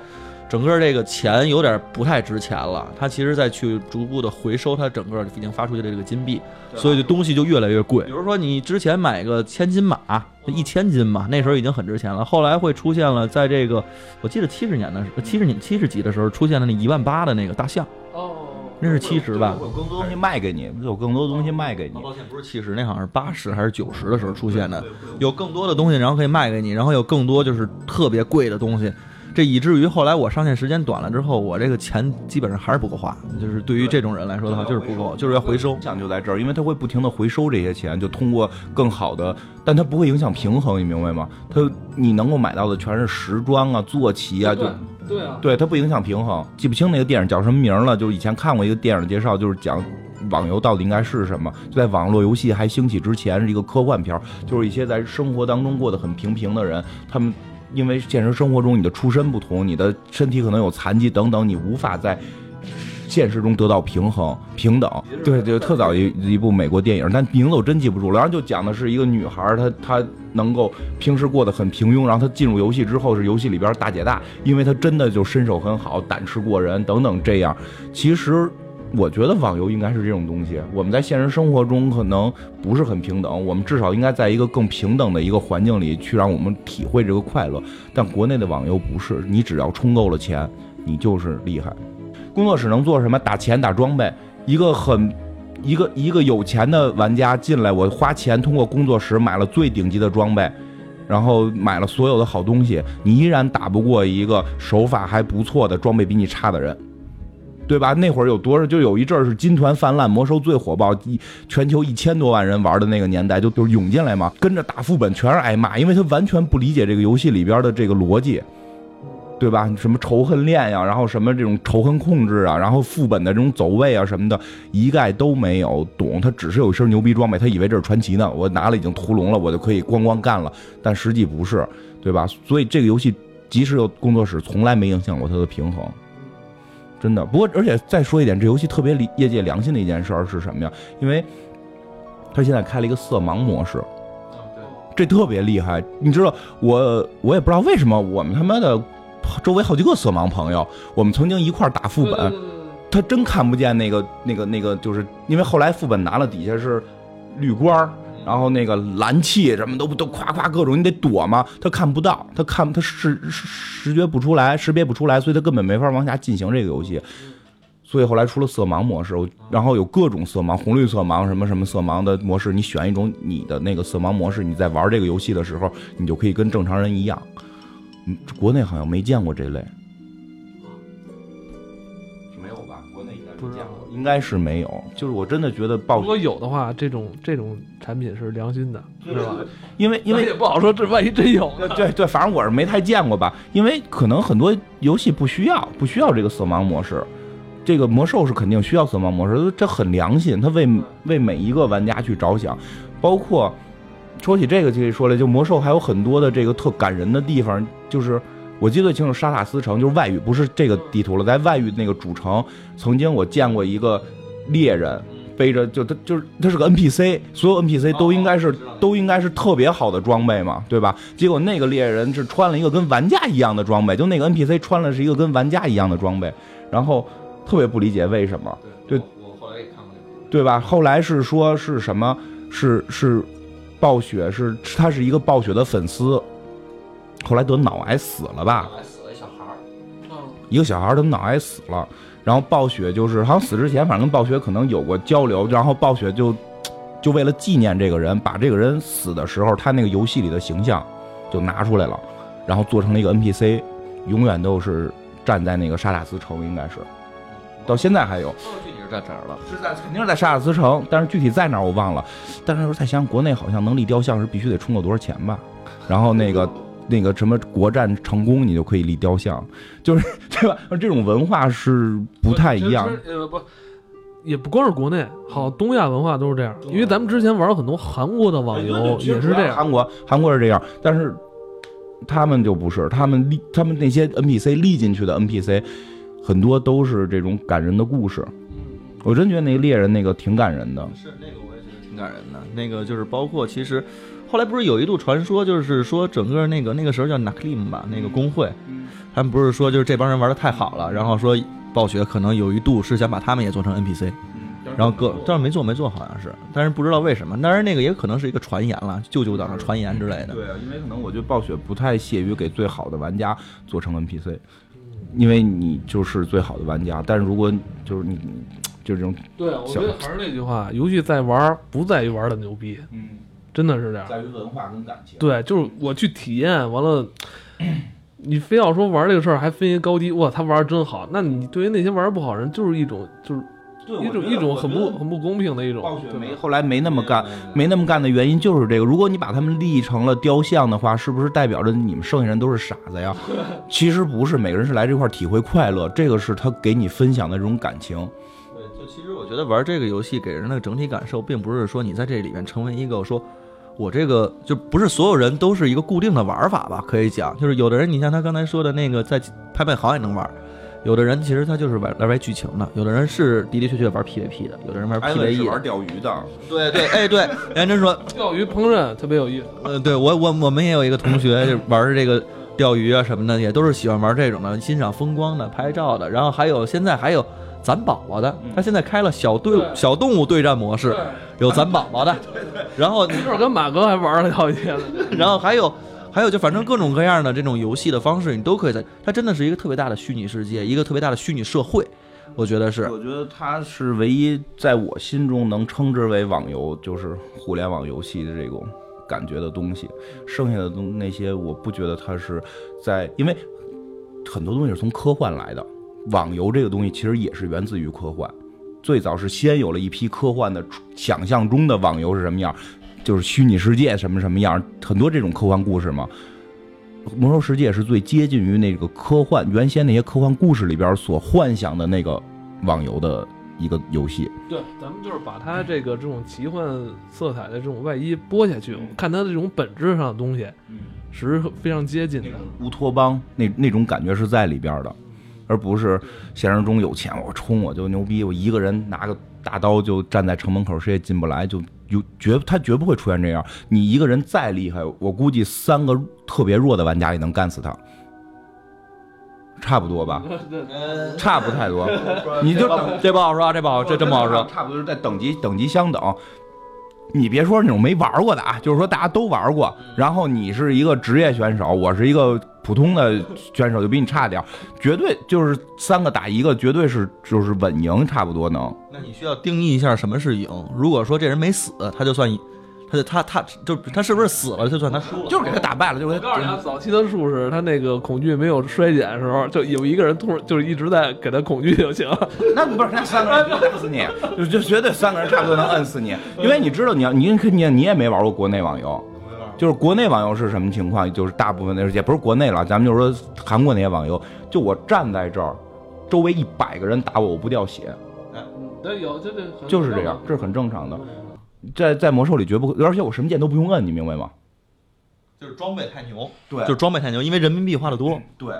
Speaker 3: 整个这个钱有点不太值钱了，它其实在去逐步的回收它整个已经发出去的这个金币，所以这东西就越来越贵。比如说你之前买个千金马，一千金嘛，那时候已经很值钱了。后来会出现了，在这个我记得七十年的七十年七十几的时候出现了那一万八的那个大象，
Speaker 1: 哦，
Speaker 3: 那是七十吧？
Speaker 2: 有更多东西卖给你，有更多东西卖给你。
Speaker 3: 抱歉，不是七十，那好像是八十还是九十的时候出现的，有更多的东西，然后可以卖给你，然后有更多就是特别贵的东西。这以至于后来我上线时间短了之后，我这个钱基本上还是不够花。就是对于这种人来说的话，就是不够，就是要回收
Speaker 2: 影。响就在这儿，因为他会不停的回收这些钱，就通过更好的，但它不会影响平衡，你明白吗？它你能够买到的全是时装啊、坐骑啊，就
Speaker 1: 对啊，
Speaker 2: 对它不影响平衡。记不清那个电影叫什么名了，就是以前看过一个电影介绍，就是讲网游到底应该是什么。就在网络游戏还兴起之前，是一个科幻片儿，就是一些在生活当中过得很平平的人，他们。因为现实生活中你的出身不同，你的身体可能有残疾等等，你无法在现实中得到平衡、平等。对对，特早一一部美国电影，但名字我真记不住了。然后就讲的是一个女孩，她她能够平时过得很平庸，然后她进入游戏之后是游戏里边大姐大，因为她真的就身手很好、胆识过人等等这样。其实。我觉得网游应该是这种东西。我们在现实生活中可能不是很平等，我们至少应该在一个更平等的一个环境里去让我们体会这个快乐。但国内的网游不是，你只要充够了钱，你就是厉害。工作室能做什么？打钱打装备。一个很一个一个有钱的玩家进来，我花钱通过工作室买了最顶级的装备，然后买了所有的好东西，你依然打不过一个手法还不错的装备比你差的人。对吧？那会儿有多少？就有一阵儿是金团泛滥，魔兽最火爆，一全球一千多万人玩的那个年代，就就涌进来嘛，跟着打副本全是挨骂，因为他完全不理解这个游戏里边的这个逻辑，对吧？什么仇恨链呀，然后什么这种仇恨控制啊，然后副本的这种走位啊什么的，一概都没有懂。他只是有一身牛逼装备，他以为这是传奇呢。我拿了已经屠龙了，我就可以咣咣干了，但实际不是，对吧？所以这个游戏即使有工作室，从来没影响过它的平衡。真的，不过而且再说一点，这游戏特别理业界良心的一件事儿是什么呀？因为他现在开了一个色盲模式，这特别厉害。你知道，我我也不知道为什么，我们他妈的周围好几个色盲朋友，我们曾经一块打副本，他真看不见那个那个那个，就是因为后来副本拿了底下是绿光儿。然后那个蓝气什么都都夸夸各种，你得躲嘛，他看不到，他看他视视觉不出来，识别不出来，所以他根本没法往下进行这个游戏。所以后来出了色盲模式，然后有各种色盲，红绿色盲什么什么色盲的模式，你选一种你的那个色盲模式，你在玩这个游戏的时候，你就可以跟正常人一样。嗯，国内好像没见过这类。应该是没有，就是我真的觉得报。
Speaker 1: 如果有的话，这种这种产品是良心的，是吧？
Speaker 2: 因为因为
Speaker 1: 也不好说，这万一真有呢，
Speaker 2: 对对，反正我是没太见过吧。因为可能很多游戏不需要不需要这个色盲模式，这个魔兽是肯定需要色盲模式，这很良心，他为为每一个玩家去着想。包括说起这个，就说了，就魔兽还有很多的这个特感人的地方，就是。我记得最清楚，沙塔斯城就是外域，不是这个地图了，在外域那个主城，曾经我见过一个猎人背着，就他就是他是个 NPC，所有 NPC 都应该是都应该是特别好的装备嘛，对吧？结果那个猎人是穿了一个跟玩家一样的装备，就那个 NPC 穿了是一个跟玩家一样的装备，然后特别不理解为什么，对，
Speaker 3: 我后来也看过
Speaker 2: 对吧？后来是说是什么？是是暴雪是他是一个暴雪的粉丝。后来得脑癌死了吧？
Speaker 3: 死了一小孩儿，
Speaker 2: 一个小孩儿得脑癌死了。然后暴雪就是好像死之前，反正跟暴雪可能有过交流。然后暴雪就就为了纪念这个人，把这个人死的时候他那个游戏里的形象就拿出来了，然后做成了一个 NPC，永远都是站在那个沙塔斯城，应该是到现在还有。
Speaker 3: 具体是在哪儿了？
Speaker 2: 是在肯定是在沙塔斯城，但是具体在哪儿我忘了。但是再想想，国内好像能立雕像是必须得充够多少钱吧？然后那个。那个什么国战成功，你就可以立雕像，就是 [LAUGHS] 对吧？这种文化是不太一样。
Speaker 1: 呃不，也不光是国内，好东亚文化都是这样。因为咱们之前玩很多韩国的网游也是这样。
Speaker 2: 韩国韩国是这样，但是他们就不是，他们立他们那些 NPC 立进去的 NPC 很多都是这种感人的故事。我真觉得那个猎人那个挺感人的。
Speaker 3: 是那个我也觉得挺感人的。那个就是包括其实。后来不是有一度传说，就是说整个那个那个时候叫 Naklim 吧，那个工会，他们不是说就是这帮人玩的太好了，然后说暴雪可能有一度是想把他们也做成 NPC，然后各但是没做。没做好像是，但是不知道为什么，当然那个也可能是一个传言了，舅舅党的传言之类的。
Speaker 2: 对啊，因为可能我觉得暴雪不太屑于给最好的玩家做成 NPC，因为你就是最好的玩家，但是如果就是你就是这种
Speaker 1: 对，我觉得还是那句话，游戏在玩不在于玩的牛逼，嗯。真的是这样，
Speaker 2: 在于文化跟感情。
Speaker 1: 对，就是我去体验完了，你非要说玩这个事儿还分一高低，哇，他玩的真好。那你对于那些玩不好人，就是一种就是一种一种很不很不公平的一种。
Speaker 2: 暴雪没后来没那么干，没那么干的原因就是这个。如果你把他们立成了雕像的话，是不是代表着你们剩下人都是傻子呀？[LAUGHS] 其实不是，每个人是来这块体会快乐，这个是他给你分享的这种感情。
Speaker 3: 对，就其实我觉得玩这个游戏给人的整体感受，并不是说你在这里面成为一个说。我这个就不是所有人都是一个固定的玩法吧？可以讲，就是有的人，你像他刚才说的那个，在拍卖行也能玩，有的人其实他就是玩来玩剧情的，有的人是的的确确玩 PVP 的，有的人玩 PVE
Speaker 2: 玩。钓鱼的，
Speaker 3: 对对，哎对，[LAUGHS] 杨真说，
Speaker 1: 钓鱼烹饪特别有意思。
Speaker 3: 呃，对我我我们也有一个同学就玩这个钓鱼啊什么的，也都是喜欢玩这种的，欣赏风光的、拍照的。然后还有现在还有攒宝宝的，他现在开了小队
Speaker 1: 对
Speaker 3: 小动物对战模式，有攒宝宝的，[LAUGHS] 然后
Speaker 1: 一会儿跟马哥还玩了好几天呢。[LAUGHS]
Speaker 3: 然后还有还有就反正各种各样的这种游戏的方式，你都可以在。它真的是一个特别大的虚拟世界，一个特别大的虚拟社会，我觉得是。
Speaker 2: 我觉得它是唯一在我心中能称之为网游，就是互联网游戏的这种感觉的东西。剩下的东那些，我不觉得它是在，因为很多东西是从科幻来的。网游这个东西其实也是源自于科幻，最早是先有了一批科幻的想象中的网游是什么样，就是虚拟世界什么什么样，很多这种科幻故事嘛。魔兽世界是最接近于那个科幻原先那些科幻故事里边所幻想的那个网游的一个游戏。
Speaker 1: 对，咱们就是把它这个这种奇幻色彩的这种外衣剥下去，看它的这种本质上的东西，是非常接近的。
Speaker 2: 乌托邦那那种感觉是在里边的，而不是现实中有钱我冲我就牛逼，我一个人拿个大刀就站在城门口，谁也进不来，就有绝他绝不会出现这样。你一个人再厉害，我估计三个特别弱的玩家也能干死他。差不多吧，[LAUGHS] 差不太多，[LAUGHS] 你就等
Speaker 3: 这不好说，这不好，这真不好说。
Speaker 2: 差不多是在等级等级相等。你别说那种没玩过的啊，就是说大家都玩过，然后你是一个职业选手，我是一个普通的选手，就比你差点，绝对就是三个打一个，绝对是就是稳赢，差不多能。
Speaker 3: 那你需要定义一下什么是赢。如果说这人没死，他就算赢，他就他他就他是不是死了，就算他输了。
Speaker 2: 就是给他打败了，就是
Speaker 1: 我告诉你啊，早期的术士他那个恐惧没有衰减的时候，就有一个人突然就是一直在给他恐惧就行。[LAUGHS]
Speaker 2: 那不是那三个人就打死你，[LAUGHS] 就就绝对三个人差不多能摁死你，因为你知道你要你你你也没玩过国内网游。就是国内网游是什么情况？就是大部分的也不是国内了，咱们就是说韩国那些网游，就我站在这儿，周围一百个人打我，我不掉血，
Speaker 1: 对，有这这
Speaker 2: 就是这样，这是很正常的。在在魔兽里绝不会，而且我什么键都不用摁，你明白吗？
Speaker 3: 就是装备太牛，
Speaker 2: 对
Speaker 3: 就是装备太牛，因为人民币花的多。
Speaker 2: 对，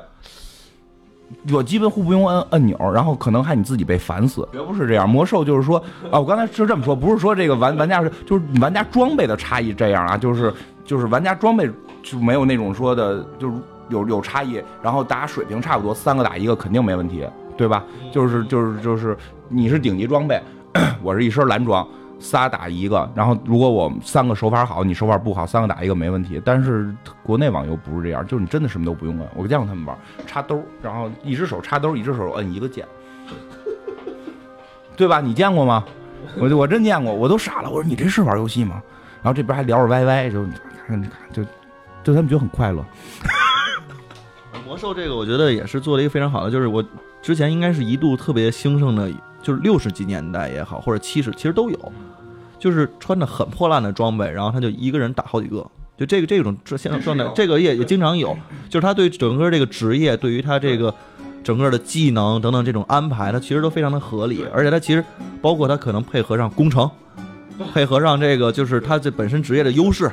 Speaker 2: 我基本互不用摁按钮，然后可能还你自己被烦死。绝不是这样，魔兽就是说啊，我刚才是这么说，不是说这个玩玩家是就是玩家装备的差异这样啊，就是就是玩家装备就没有那种说的，就是有有差异，然后大家水平差不多，三个打一个肯定没问题，对吧？就是就是就是你是顶级装备，[COUGHS] 我是一身蓝装。仨打一个，然后如果我三个手法好，你手法不好，三个打一个没问题。但是国内网游不是这样，就是你真的什么都不用摁。我见过他们玩，插兜，然后一只手插兜，一只手摁一个键，对吧？你见过吗？我就我真见过，我都傻了。我说你这是玩游戏吗？然后这边还聊着歪歪，就就就他们觉得很快乐。
Speaker 3: 魔兽这个我觉得也是做了一个非常好的，就是我之前应该是一度特别兴盛的，就是六十几年代也好，或者七十，其实都有，就是穿着很破烂的装备，然后他就一个人打好几个，就这个这种这现在状态，这个也也经常有，就是他对整个这个职业，对于他这个整个的技能等等这种安排，他其实都非常的合理，而且他其实包括他可能配合上工程。[LAUGHS] 配合上这个，就是他这本身职业的优势，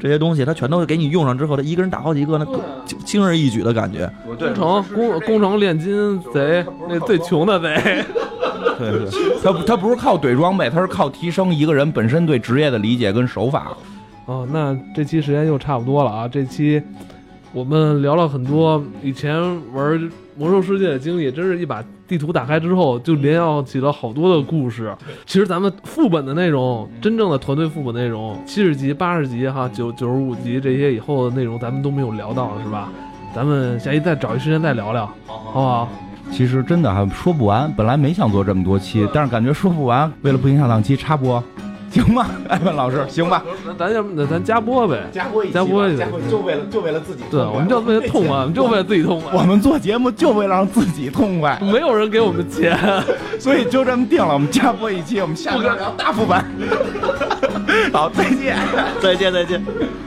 Speaker 3: 这些东西他全都给你用上之后，他一个人打好几个，那轻轻而易举的感觉。
Speaker 1: 工程工工程炼金贼，那最穷的贼。[LAUGHS]
Speaker 2: 对对，他他不是靠怼装备，他是靠提升一个人本身对职业的理解跟手法。
Speaker 1: 哦，那这期时间又差不多了啊！这期我们聊了很多以前玩魔兽世界的经历，真是一把地图打开之后，就联想起了好多的故事。其实咱们副本的内容，真正的团队副本内容，七十级、八十级哈，九九十五级这些以后的内容，咱们都没有聊到，是吧？咱们下期再找一时间再聊聊，好不好？
Speaker 2: 其实真的还说不完，本来没想做这么多期，但是感觉说不完，为了不影响档期，插播。行吧，[LAUGHS] 艾文老师？行吧，
Speaker 1: 那咱要那咱加播呗，
Speaker 2: 加播一
Speaker 1: 加播一
Speaker 2: 加播就为了就为了自己，
Speaker 1: 对，我们就为了痛快，[LAUGHS] 我们就为了自己痛快。
Speaker 2: 我们做节目就为了让自己痛快，
Speaker 1: 没有人给我们钱，[LAUGHS]
Speaker 2: 所以就这么定了。我们加播一期，我们下播聊大副本。好，再见，
Speaker 3: 再见，再见。